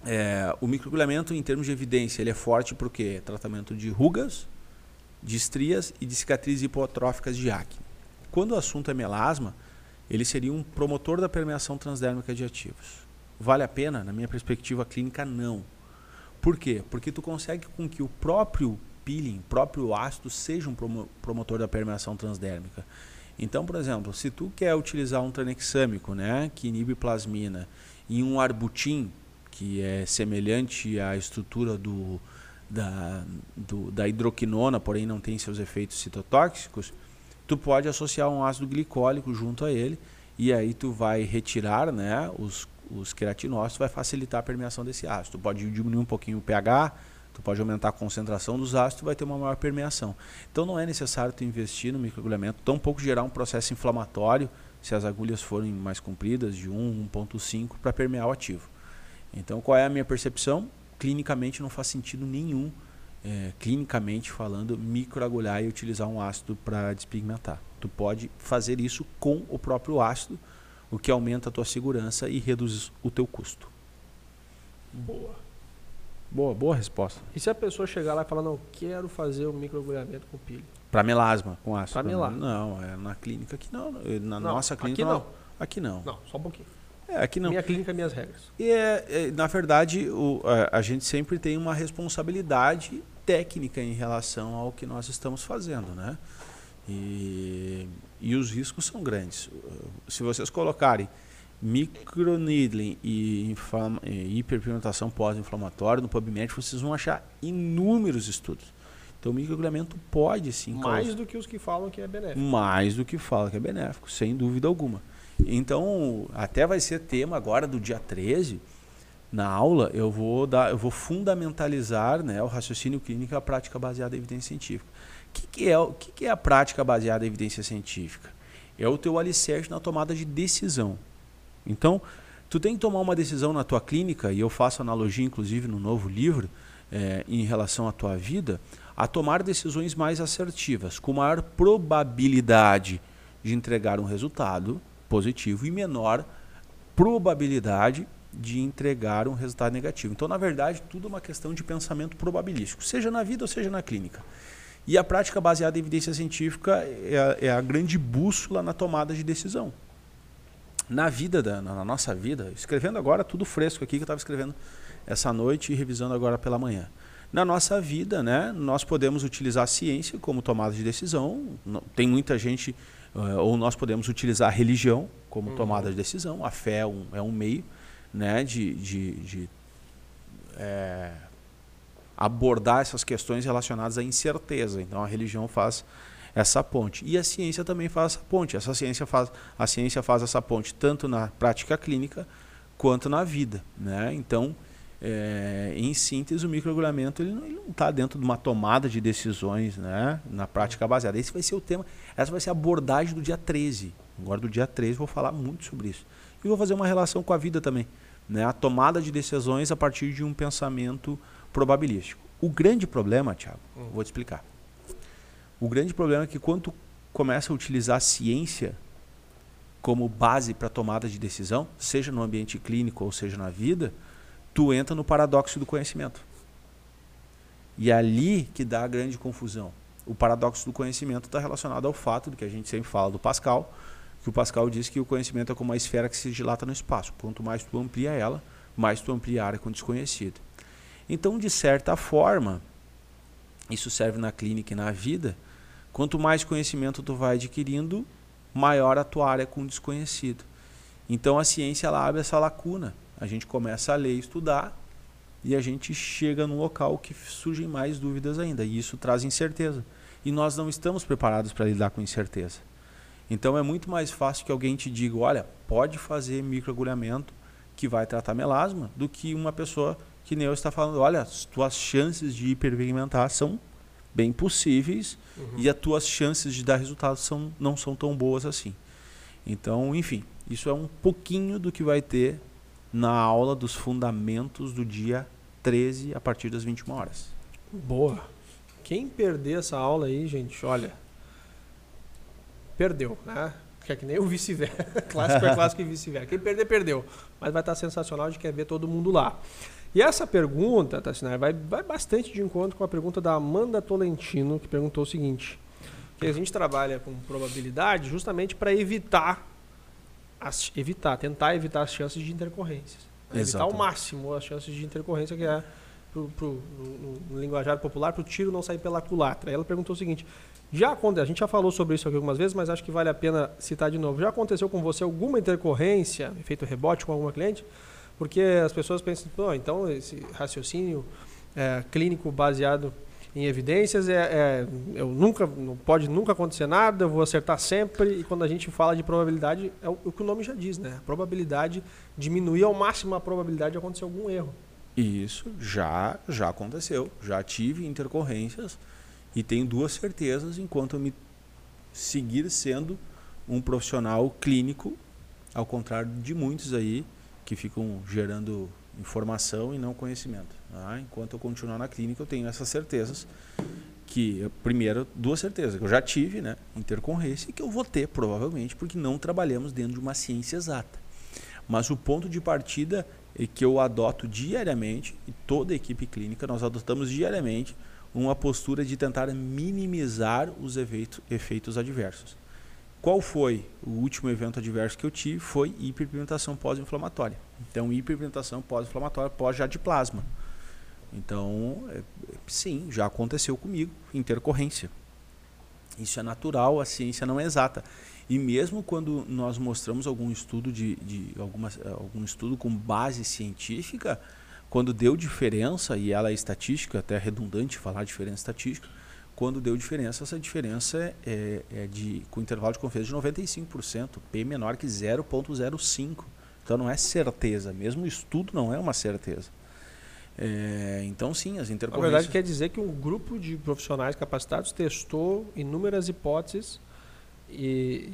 é, o microagulhamento, em termos de evidência, ele é forte porque é tratamento de rugas, de estrias e de cicatrizes hipotróficas de acne. Quando o assunto é melasma, ele seria um promotor da permeação transdérmica de ativos. Vale a pena? Na minha perspectiva clínica, não. Por quê? Porque tu consegue com que o próprio peeling, próprio ácido, seja um promotor da permeação transdérmica. Então, por exemplo, se tu quer utilizar um tranexâmico, né, que inibe plasmina, e um arbutin, que é semelhante à estrutura do, da, do, da hidroquinona, porém não tem seus efeitos citotóxicos, tu pode associar um ácido glicólico junto a ele e aí tu vai retirar né, os, os queratinócitos, vai facilitar a permeação desse ácido. Tu pode diminuir um pouquinho o pH, tu pode aumentar a concentração dos ácidos, vai ter uma maior permeação. Então não é necessário tu investir no microagulhamento, tampouco gerar um processo inflamatório se as agulhas forem mais compridas, de 1, 1.5, para permear o ativo. Então qual é a minha percepção? Clinicamente não faz sentido nenhum, é, clinicamente falando, microagulhar e utilizar um ácido para despigmentar. Tu pode fazer isso com o próprio ácido, o que aumenta a tua segurança e reduz o teu custo. Boa. Boa, boa resposta. E se a pessoa chegar lá e falar, não, quero fazer um microagulhamento com pilha? Para melasma, com ácido? Para melasma. Não, é na clínica aqui não. Na não, nossa clínica aqui não. não. Aqui não. Não, só um pouquinho. É, aqui não. Minha clínica, minhas regras. E é, é, na verdade, o, a, a, gente sempre tem uma responsabilidade técnica em relação ao que nós estamos fazendo, né? E, e os riscos são grandes. Se vocês colocarem microneedling e, e hiperpigmentação pós-inflamatória no PubMed, vocês vão achar inúmeros estudos. Então, o microagulhamento pode sim. Mais causar. do que os que falam que é benéfico. Mais do que falam que é benéfico, sem dúvida alguma. Então, até vai ser tema agora do dia 13. Na aula, eu vou dar, eu vou fundamentalizar né, o raciocínio clínico e a prática baseada em evidência científica. O que, que, é, o que, que é a prática baseada em evidência científica? É o teu alicerce na tomada de decisão. Então, tu tem que tomar uma decisão na tua clínica, e eu faço analogia, inclusive, no novo livro, é, em relação à tua vida, a tomar decisões mais assertivas, com maior probabilidade de entregar um resultado positivo e menor probabilidade de entregar um resultado negativo. Então, na verdade, tudo é uma questão de pensamento probabilístico, seja na vida ou seja na clínica. E a prática baseada em evidência científica é a, é a grande bússola na tomada de decisão na vida, da, na nossa vida, escrevendo agora tudo fresco aqui que eu estava escrevendo essa noite e revisando agora pela manhã. Na nossa vida, né, nós podemos utilizar a ciência como tomada de decisão. Tem muita gente, uh, ou nós podemos utilizar a religião como uhum. tomada de decisão. A fé é um, é um meio né, de, de, de é, abordar essas questões relacionadas à incerteza. Então a religião faz essa ponte. E a ciência também faz essa ponte. Essa ciência faz, a ciência faz essa ponte tanto na prática clínica quanto na vida. Né? Então, É, em síntese, o microagulhamento ele não está dentro de uma tomada de decisões né, na prática baseada. Esse vai ser o tema, essa vai ser a abordagem do dia 13. Agora, do dia 13, vou falar muito sobre isso. E vou fazer uma relação com a vida também. Né, a tomada de decisões a partir de um pensamento probabilístico. O grande problema, Thiago, hum. vou te explicar. O grande problema é que quando tu começa a utilizar a ciência como base para tomada de decisão, seja no ambiente clínico ou seja na vida, tu entra no paradoxo do conhecimento. E é ali que dá a grande confusão. O paradoxo do conhecimento está relacionado ao fato do que a gente sempre fala do Pascal, que o Pascal diz que o conhecimento é como uma esfera que se dilata no espaço. Quanto mais tu amplia ela, mais tu amplia a área com desconhecido. Então, de certa forma, isso serve na clínica e na vida. Quanto mais conhecimento tu vai adquirindo, maior a tua área com desconhecido. Então a ciência ela abre essa lacuna. A gente começa a ler estudar e a gente chega num local que surgem mais dúvidas ainda. E isso traz incerteza. E nós não estamos preparados para lidar com incerteza. Então é muito mais fácil que alguém te diga, olha, pode fazer microagulhamento que vai tratar melasma, do que uma pessoa que nem eu está falando, olha, as tuas chances de hiperpigmentar são bem possíveis uhum. e as tuas chances de dar resultado são, não são tão boas assim. Então, enfim, isso é um pouquinho do que vai ter na aula dos fundamentos do dia 13 a partir das 21 horas. Boa. Quem perder essa aula aí, gente, olha, perdeu, né? Que é que nem o vice-versa. clássico é clássico e vice-versa. Quem perder, perdeu. Mas vai estar sensacional, a gente quer ver todo mundo lá. E essa pergunta, Tassinari, vai, vai bastante de encontro com a pergunta da Amanda Tolentino, que perguntou o seguinte: que a gente trabalha com probabilidade justamente para evitar as, evitar, tentar evitar as chances de intercorrências. Evitar ao máximo as chances de intercorrência, que é, pro, pro, no, no linguajar popular, para o tiro não sair pela culatra. Ela perguntou o seguinte: já a gente já falou sobre isso aqui algumas vezes, mas acho que vale a pena citar de novo. Já aconteceu com você alguma intercorrência, efeito rebote com alguma cliente? Porque as pessoas pensam, Pô, então esse raciocínio é, clínico baseado em evidências, é, é, eu nunca, não pode nunca acontecer nada, eu vou acertar sempre. E quando a gente fala de probabilidade, é o, o que o nome já diz, né? A probabilidade diminuir ao máximo a probabilidade de acontecer algum erro. Isso já já aconteceu, já tive intercorrências e tenho duas certezas enquanto eu me seguir sendo um profissional clínico, ao contrário de muitos aí que ficam gerando informação e não conhecimento. Tá? Enquanto eu continuar na clínica, eu tenho essas certezas que, primeiro, duas certezas que eu já tive, né, intercorrência, e que eu vou ter provavelmente, porque não trabalhamos dentro de uma ciência exata. Mas o ponto de partida é que eu adoto diariamente, e toda a equipe clínica, nós adotamos diariamente uma postura de tentar minimizar os efeitos, efeitos adversos. Qual foi o último evento adverso que eu tive? Foi hiperpigmentação pós-inflamatória. Então, hiperpigmentação pós-inflamatória pós já de plasma. Então, é, sim, já aconteceu comigo, intercorrência. Isso é natural, a ciência não é exata. E mesmo quando nós mostramos algum estudo de, de alguma, algum estudo com base científica, quando deu diferença, e ela é estatística, até é redundante falar diferença estatística, quando deu diferença, essa diferença é, é de, com intervalo de confiança de 95%, P menor que 0,05%. Então não é certeza, mesmo o estudo não é uma certeza. É, então sim, as intercorrências... Na verdade quer dizer que um grupo de profissionais capacitados testou inúmeras hipóteses e,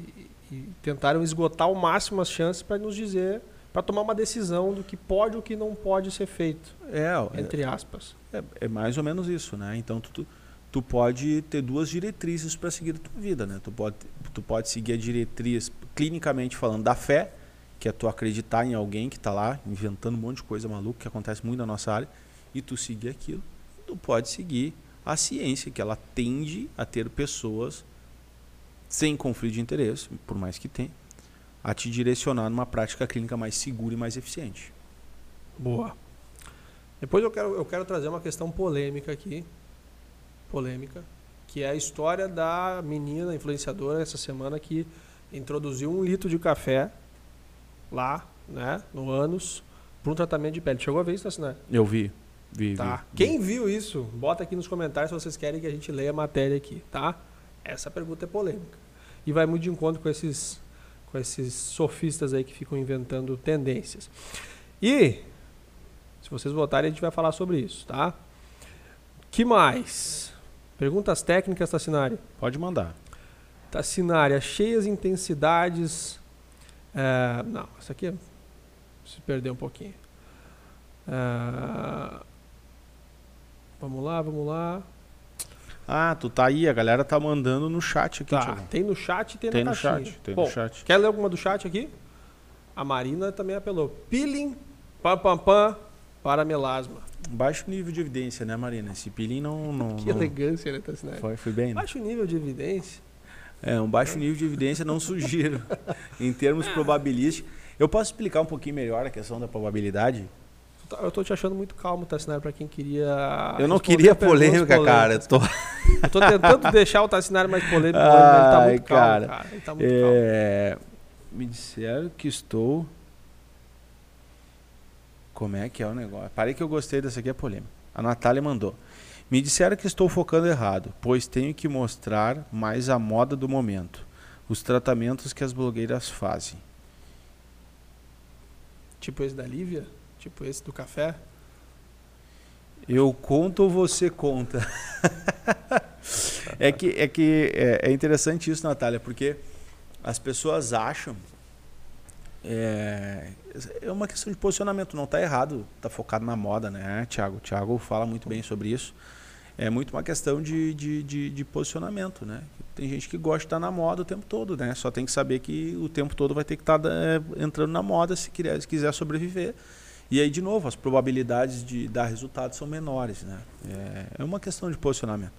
e tentaram esgotar ao máximo as chances para nos dizer, para tomar uma decisão do que pode ou que não pode ser feito, é, entre aspas. É, é mais ou menos isso, né? Então tu, tu tu pode ter duas diretrizes para seguir a tua vida, né? Tu pode, tu pode seguir a diretriz clinicamente falando da fé, que é tu acreditar em alguém que está lá inventando um monte de coisa maluca que acontece muito na nossa área, e tu seguir aquilo. Tu pode seguir a ciência, que ela tende a ter pessoas sem conflito de interesse, por mais que tenha, a te direcionar numa prática clínica mais segura e mais eficiente. Boa. Depois eu quero, eu quero trazer uma questão polêmica aqui, polêmica, que é a história da menina influenciadora essa semana que introduziu um litro de café lá, né, no ânus, para um tratamento de pele. Chegou a ver isso, Tassinari? Eu vi. Vi, tá. Vi, Quem viu isso, bota aqui nos comentários se vocês querem que a gente leia a matéria aqui, tá? Essa pergunta é polêmica. E vai muito de encontro com esses, com esses sofistas aí que ficam inventando tendências. E Se vocês votarem, a gente vai falar sobre isso, tá? Que mais? Perguntas técnicas, Tassinari. Pode mandar. Tassinari, cheias intensidades. É, não, essa aqui se perdeu um pouquinho. É, vamos lá, vamos lá. Ah, tu tá aí, a galera tá mandando no chat aqui, Tá, Thiago. tem no chat e tem, Tem na no caixinha. chat, tem Bom, no chat. Quer ler alguma do chat aqui? A Marina também apelou. Peeling, pam, pam, pam, para melasma. Baixo nível de evidência, né, Marina? Esse peeling não... não, Que elegância, né, Tassinari? Foi, foi bem, né? Baixo nível de evidência. É, um baixo nível de evidência não sugiro. em termos probabilísticos. Eu posso explicar um pouquinho melhor a questão da probabilidade? Tá, Eu tô te achando muito calmo, Tassinari, pra quem queria. Eu não queria perguntas polêmica, cara. Eu tô... Eu tô tentando deixar o Tassinari mais polêmico, mas ele tá Ai, muito calmo, cara. cara. Ele tá muito calmo. É, me disseram que estou. Como é que é o negócio? Parei que eu gostei dessa aqui, é polêmica. A Natália mandou. Me disseram que estou focando errado, pois tenho que mostrar mais a moda do momento. Os tratamentos que as blogueiras fazem. Tipo esse da Lívia? Tipo esse do café? Eu conto ou você conta? é que, é, que é, é interessante isso, Natália, porque as pessoas acham. É, é uma questão de posicionamento, não está errado, está focado na moda, né, Tiago? Tiago fala muito bem sobre isso. É muito uma questão de, de, de, de posicionamento, né? Tem gente que gosta de estar na moda o tempo todo, né? Só tem que saber que o tempo todo vai ter que estar é, entrando na moda se quiser, se quiser sobreviver. E aí, de novo, as probabilidades de dar resultado são menores, né? É, é uma questão de posicionamento.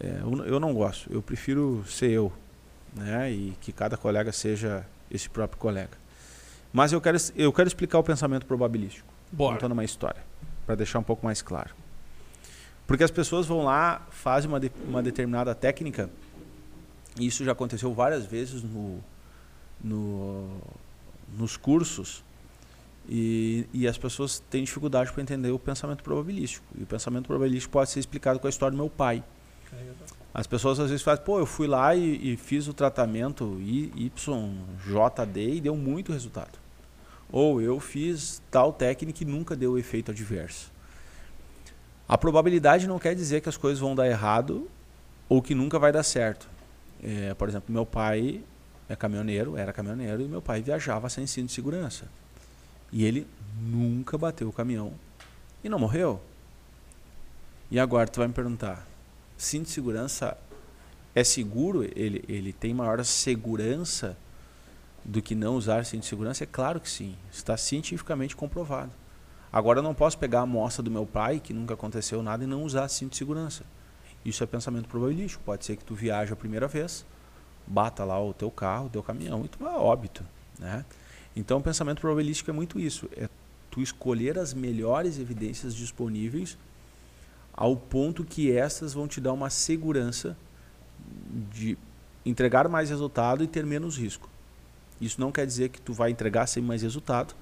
É, eu não gosto, eu prefiro ser eu, né? E que cada colega seja esse próprio colega. Mas eu quero, eu quero explicar o pensamento probabilístico, Bora. contando uma história, para deixar um pouco mais claro. Porque as pessoas vão lá, fazem uma, de, uma determinada técnica, e isso já aconteceu várias vezes no, no, nos cursos, e, e as pessoas têm dificuldade para entender o pensamento probabilístico. E o pensamento probabilístico pode ser explicado com a história do meu pai. As pessoas às vezes fazem, pô, eu fui lá e, e fiz o tratamento YJD e deu muito resultado. Ou eu fiz tal técnica e nunca deu efeito adverso. A probabilidade não quer dizer que as coisas vão dar errado ou que nunca vai dar certo. É, por exemplo, meu pai é caminhoneiro, era caminhoneiro, e meu pai viajava sem cinto de segurança. E ele nunca bateu o caminhão e não morreu. E agora tu vai me perguntar, cinto de segurança é seguro? Ele, ele tem maior segurança do que não usar cinto de segurança? É claro que sim. Está cientificamente comprovado. Agora eu não posso pegar a amostra do meu pai, que nunca aconteceu nada, e não usar cinto de segurança. Isso é pensamento probabilístico. Pode ser que tu viaje a primeira vez, bata lá o teu carro, o teu caminhão e tu vai a óbito. Né? Então o pensamento probabilístico é muito isso. É tu escolher as melhores evidências disponíveis ao ponto que essas vão te dar uma segurança de entregar mais resultado e ter menos risco. Isso não quer dizer que tu vai entregar sem mais resultado.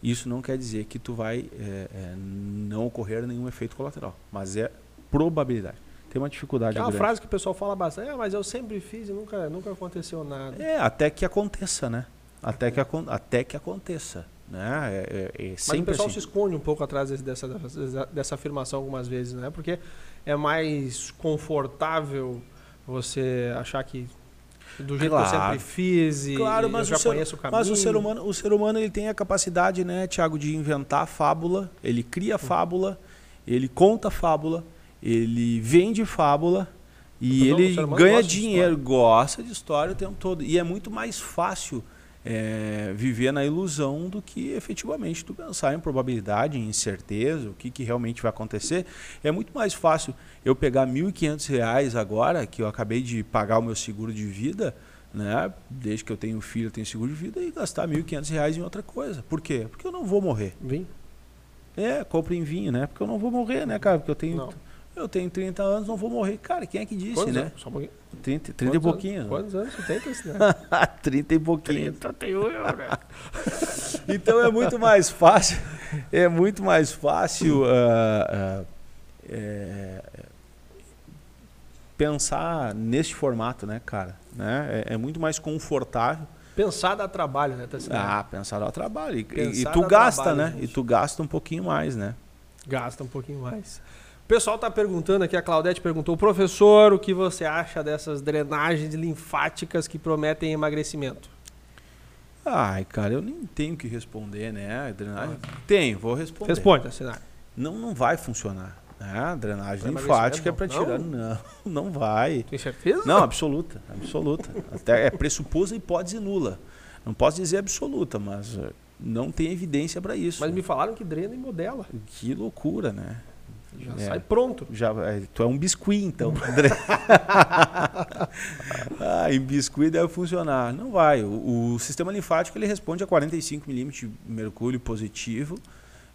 Isso não quer dizer que tu vai é, é, não ocorrer nenhum efeito colateral. Mas é probabilidade. Tem uma dificuldade É uma grande. frase que o pessoal fala bastante. É, mas eu sempre fiz e nunca, nunca aconteceu nada. É, até que aconteça, né? Até que, até que aconteça. Né? É, é, é Mas o pessoal assim. se esconde um pouco atrás dessa, dessa, dessa afirmação algumas vezes, né? Porque é mais confortável você achar que do jeito que eu Claro. sempre fiz e Claro, mas eu já o ser- conheço o caminho. Mas o ser humano, o ser humano ele tem a capacidade, né, Tiago, de inventar fábula. Ele cria fábula, ele conta fábula, ele vende fábula e ele ganha gosta de dinheiro, gosta de história o tempo todo. E é muito mais fácil é, viver na ilusão do que efetivamente tu pensar em probabilidade, em incerteza, o que, que realmente vai acontecer. É muito mais fácil eu pegar 1.500 reais agora, que eu acabei de pagar o meu seguro de vida, né? Desde que eu tenho filho, eu tenho seguro de vida e gastar 1.500 reais em outra coisa. Por quê? Porque eu não vou morrer. Vim? É, compra em vinho, né? Porque eu não vou morrer, né, cara? Porque eu tenho, Não. Eu tenho 30 anos, não vou morrer. Cara, quem é que disse, Quantos né? anos? Só um pouquinho. 30, 30 e pouquinho. Anos? Quantos anos você tem, Cristina? 30 e pouquinho. 31, né? Então é muito mais fácil, é muito mais fácil ah, ah, é, pensar neste formato, né, cara? Né? É, é muito mais confortável Pensar dá trabalho, né, Tassinari? Ah, pensar dá trabalho. E, e tu gasta, trabalho, né? gente. E tu gasta um pouquinho mais, né? Gasta um pouquinho mais. O pessoal tá perguntando aqui, a Claudete perguntou, professor, o que você acha dessas drenagens linfáticas que prometem emagrecimento? Ai, cara, eu nem tenho o que responder, né? Drenagem. Tenho, vou responder. Responde. Não, não vai funcionar. Né? A drenagem Pra linfática é para tirar. Não, não vai. Tem certeza? Não, absoluta, absoluta. Até é pressuposta hipótese nula. Não posso dizer absoluta, mas eh, não tem evidência para isso. Mas me falaram que drena e modela. Que loucura, né? Já É. sai pronto. Já, é, tu é um biscuit, então. ah, em biscuit deve funcionar. Não vai. O, o sistema linfático ele responde a 45 milímetros de mercúrio positivo,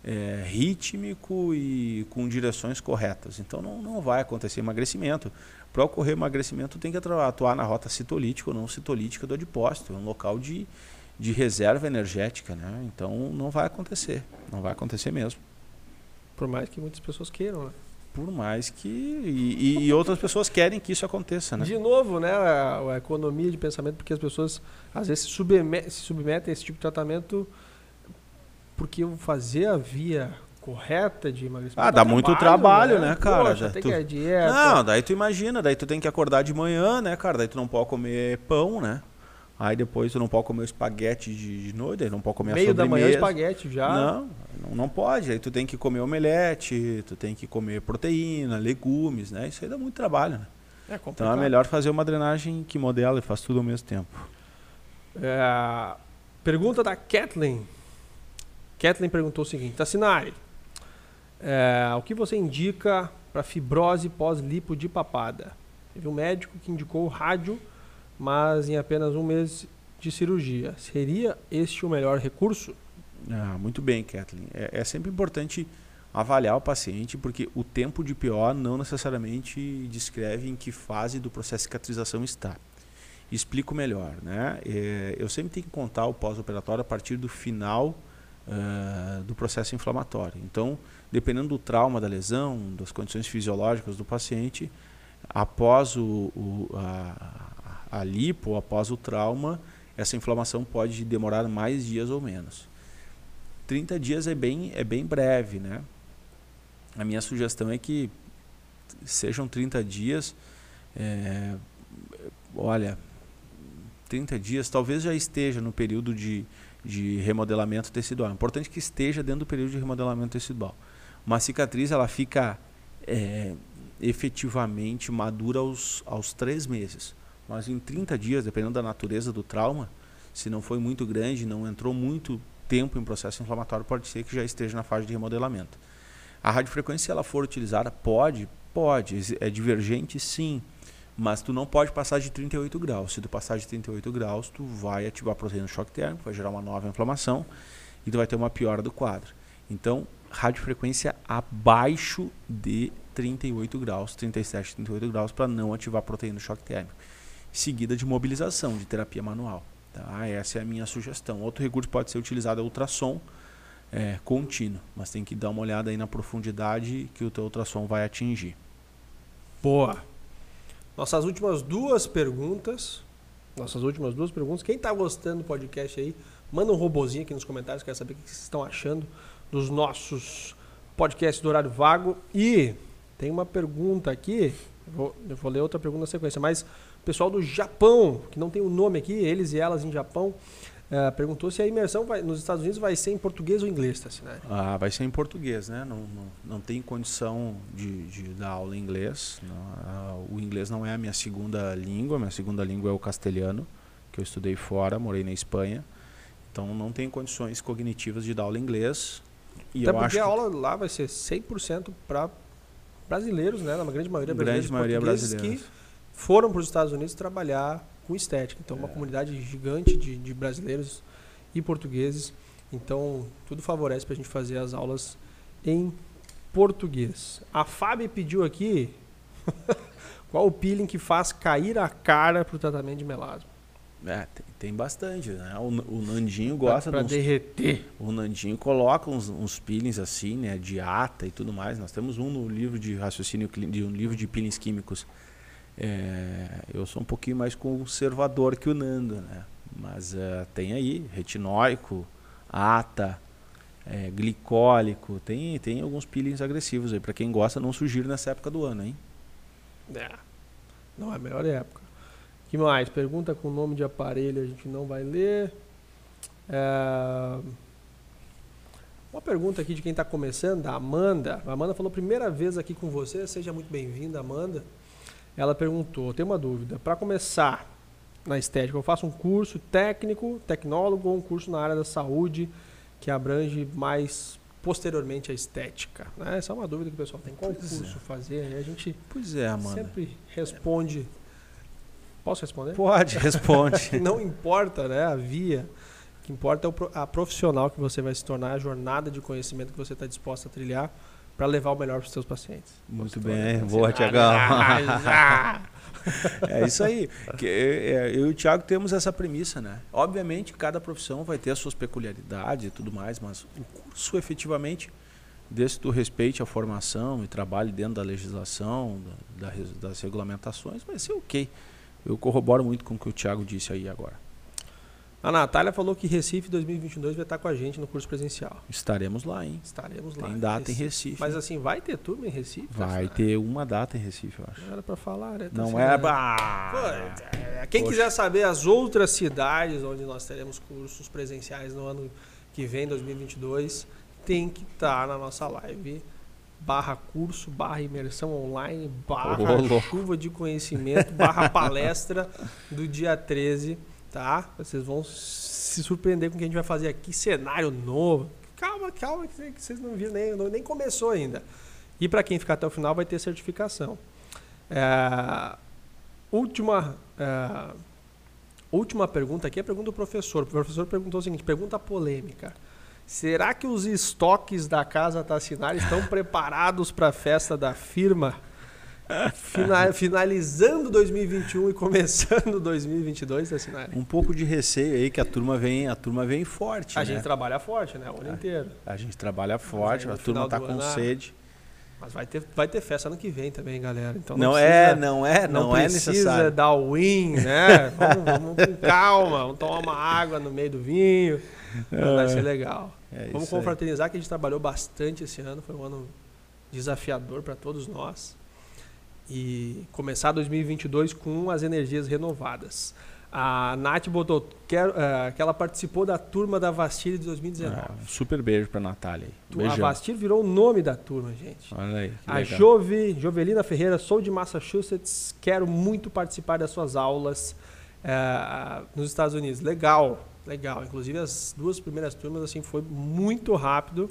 é, rítmico e com direções corretas. Então não, não vai acontecer emagrecimento. Para ocorrer emagrecimento, tem que atuar na rota citolítica ou não citolítica do adipócito. É um local de, de reserva energética. Né? Então não vai acontecer. Não vai acontecer mesmo. Por mais que muitas pessoas queiram, né? Por mais que. E, e- outras pessoas querem que isso aconteça, né? De novo, né, a, a economia de pensamento, porque as pessoas às vezes se, subme- se submetem a esse tipo de tratamento porque fazer a via correta de emagrecimento. Ah, dá muito trabalho, né, cara? Poxa, Já tem tu- que dieta. Não, daí tu imagina, daí tu tem que acordar de manhã, né, cara? Daí tu não pode comer pão, né? Aí depois tu não pode comer espaguete de, noite, não pode comer a meio da manhã sobremesa. espaguete já. Não, não, pode. Aí tu tem que comer omelete, tu tem que comer proteína, legumes, né? Isso aí dá muito trabalho, né? É Então é melhor fazer uma drenagem que modela e faz tudo ao mesmo tempo. É, pergunta da Kathleen. Kathleen perguntou o seguinte: Tassinari, é, o que você indica para fibrose pós-lipo de papada? Teve um médico que indicou rádio, mas em apenas um mês de cirurgia. Seria este o melhor recurso? Ah, muito bem, Kathleen. É, é sempre importante avaliar o paciente, porque o tempo de PO não necessariamente descreve em que fase do processo de cicatrização está. Explico melhor. Né? É, eu sempre tenho que contar o pós-operatório a partir do final ah, do processo inflamatório. Então, dependendo do trauma da lesão, das condições fisiológicas do paciente, após o, o- a, a lipo, após o trauma, essa inflamação pode demorar mais dias ou menos. 30 dias é bem, é bem breve, né? A minha sugestão é que sejam 30 dias. é, olha, 30 dias talvez já esteja no período de, de remodelamento tecidual. É importante que esteja dentro do período de remodelamento tecidual. Uma cicatriz ela fica é, efetivamente madura aos, aos 3 meses. Mas em 30 dias, dependendo da natureza do trauma, se não foi muito grande, não entrou muito tempo em processo inflamatório, pode ser que já esteja na fase de remodelamento. A radiofrequência, se ela for utilizada, pode, pode, é divergente sim, mas tu não pode passar de 38 graus. Se tu passar de 38 graus, tu vai ativar a proteína do choque térmico, vai gerar uma nova inflamação e tu vai ter uma piora do quadro. Então, radiofrequência abaixo de 38 graus, 37, 38 graus, para não ativar a proteína do choque térmico. Seguida de mobilização, de terapia manual. Tá? Essa é a minha sugestão. Outro recurso pode ser utilizado é ultrassom é, contínuo, mas tem que dar uma olhada aí na profundidade que o teu ultrassom vai atingir. Boa. Nossas últimas duas perguntas. Nossas últimas duas perguntas. Quem está gostando do podcast aí, manda um robozinho aqui nos comentários. Quero saber o que vocês estão achando dos nossos podcasts do horário vago. E tem uma pergunta aqui. Vou, eu vou ler outra pergunta na sequência. Mas o pessoal do Japão, que não tem o nome aqui, eles e elas em Japão, eh, perguntou se a imersão vai- nos Estados Unidos vai ser em português ou inglês, tá, né? Ah, vai ser em português, né? Não, não, não tem condição de, de dar aula em inglês. Não, ah, o inglês não é a minha segunda língua, minha segunda língua é o castelhano, que eu estudei fora, morei na Espanha. Então não tem condições cognitivas de dar aula em inglês. E Até eu porque acho a aula lá vai ser 100% para brasileiros, né? Na grande maioria brasileiros, grande maioria brasileira. que foram para os Estados Unidos trabalhar com estética. Então, uma É. comunidade gigante de, de brasileiros e portugueses. Então, tudo favorece para a gente fazer as aulas em português. A Fábio pediu aqui qual o peeling que faz cair a cara para o tratamento de melasma. É, tem, tem bastante, né? O, o Nandinho gosta para de uns derreter. O Nandinho coloca uns, uns peelings assim, né? De ata e tudo mais. Nós temos um no livro de raciocínio, de um livro de peelings químicos. É, eu sou um pouquinho mais conservador que o Nando, né? Mas uh, tem aí retinóico, ata, é, glicólico, tem, tem alguns peelings agressivos aí. Para quem gosta, não surgir nessa época do ano, hein? É, não é a melhor época. que mais? Pergunta com nome de aparelho a gente não vai ler. É... Uma pergunta aqui de quem está começando, da Amanda. A Amanda falou, primeira vez aqui com você, seja muito bem-vinda, Amanda. Ela perguntou, tem uma dúvida, para começar na estética, eu faço um curso técnico, tecnólogo ou um curso na área da saúde que abrange mais posteriormente a estética? Né? Essa é uma dúvida que o pessoal tem. Qual pois curso é. fazer? E a gente pois é, sempre responde. Posso responder? Pode, responde. Não importa né, a via, o que importa é a profissional que você vai se tornar, a jornada de conhecimento que você está disposto a trilhar para levar o melhor para os seus pacientes. Muito bem, boa, Tiagão. é isso aí. É, eu e o Thiago temos essa premissa, né? Obviamente, cada profissão vai ter as suas peculiaridades e tudo mais, mas o curso efetivamente, desde do respeite à formação e trabalhe dentro da legislação, da, da, das regulamentações, vai ser ok. Eu corroboro muito com o que o Thiago disse aí agora. A Natália falou que Recife 2022 vai estar com a gente no curso presencial. Estaremos lá, hein? Estaremos lá. Tem data em Recife. Mas assim, vai ter turma em Recife? Vai ter uma data em Recife, eu acho. Não era para falar, né? Tá Não é. Pô, quem Poxa. quiser saber as outras cidades onde nós teremos cursos presenciais no ano que vem, 2022, tem que estar na nossa live barra curso, barra imersão online, barra oh, chuva de conhecimento, barra palestra do dia 13 tá? Vocês vão se surpreender com o que a gente vai fazer aqui, cenário novo. Calma, calma, que vocês não viram, nem, nem começou ainda. E para quem ficar até o final vai ter certificação. É, última, é, última pergunta aqui é a pergunta do professor. O professor perguntou o seguinte, pergunta polêmica. Será que os estoques da Casa Tassinari estão preparados para a festa da firma? Finalizando 2021 e começando 2022, assim, né? Um pouco de receio aí que a turma vem, a turma vem forte. A né? gente trabalha forte, né? O ano inteiro. A gente trabalha forte, a turma tá com ah, sede. Mas vai ter, vai ter festa ano que vem também, galera. Então não, não é, precisa, é, não é, não, não é precisa dar win, né? vamos, vamos, com calma, vamos tomar uma água no meio do vinho. Vai ser legal. É vamos confraternizar aí. que a gente trabalhou bastante esse ano, foi um ano desafiador para todos nós e começar 2022 com as energias renovadas. A Nath botou que, uh, que ela participou da turma da Vastir de 2019. Ah, super beijo pra Natália aí. A Vastir virou o nome da turma, gente. Olha aí. A Jove, Jovelina Ferreira, sou de Massachusetts, quero muito participar das suas aulas uh, nos Estados Unidos. Legal, legal. Inclusive as duas primeiras turmas assim foi muito rápido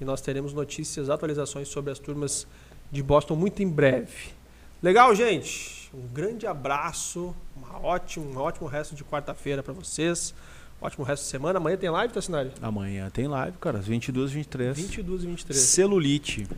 e nós teremos notícias, atualizações sobre as turmas de Boston muito em breve. Legal, gente? Um grande abraço, uma ótimo, um ótimo resto de quarta-feira para vocês. Ótimo resto de semana. Amanhã tem live, Tassinari? Amanhã tem live, cara, às 22 23 22 e 23 Celulite.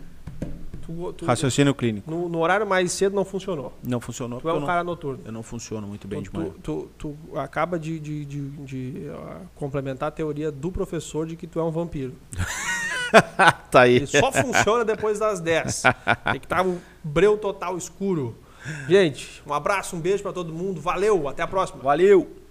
Tu, tu, Raciocínio clínico. No, no, horário mais cedo não funcionou. Não funcionou. Tu é um não, cara noturno. Eu não funciono muito bem tu, de manhã. Tu, tu, acaba de, de, de, de uh, complementar a teoria do professor de que tu é um vampiro. tá aí. Só funciona depois das 10. Tem que estar um breu total escuro. Gente, um abraço, um beijo para todo mundo. Valeu, até a próxima. Valeu.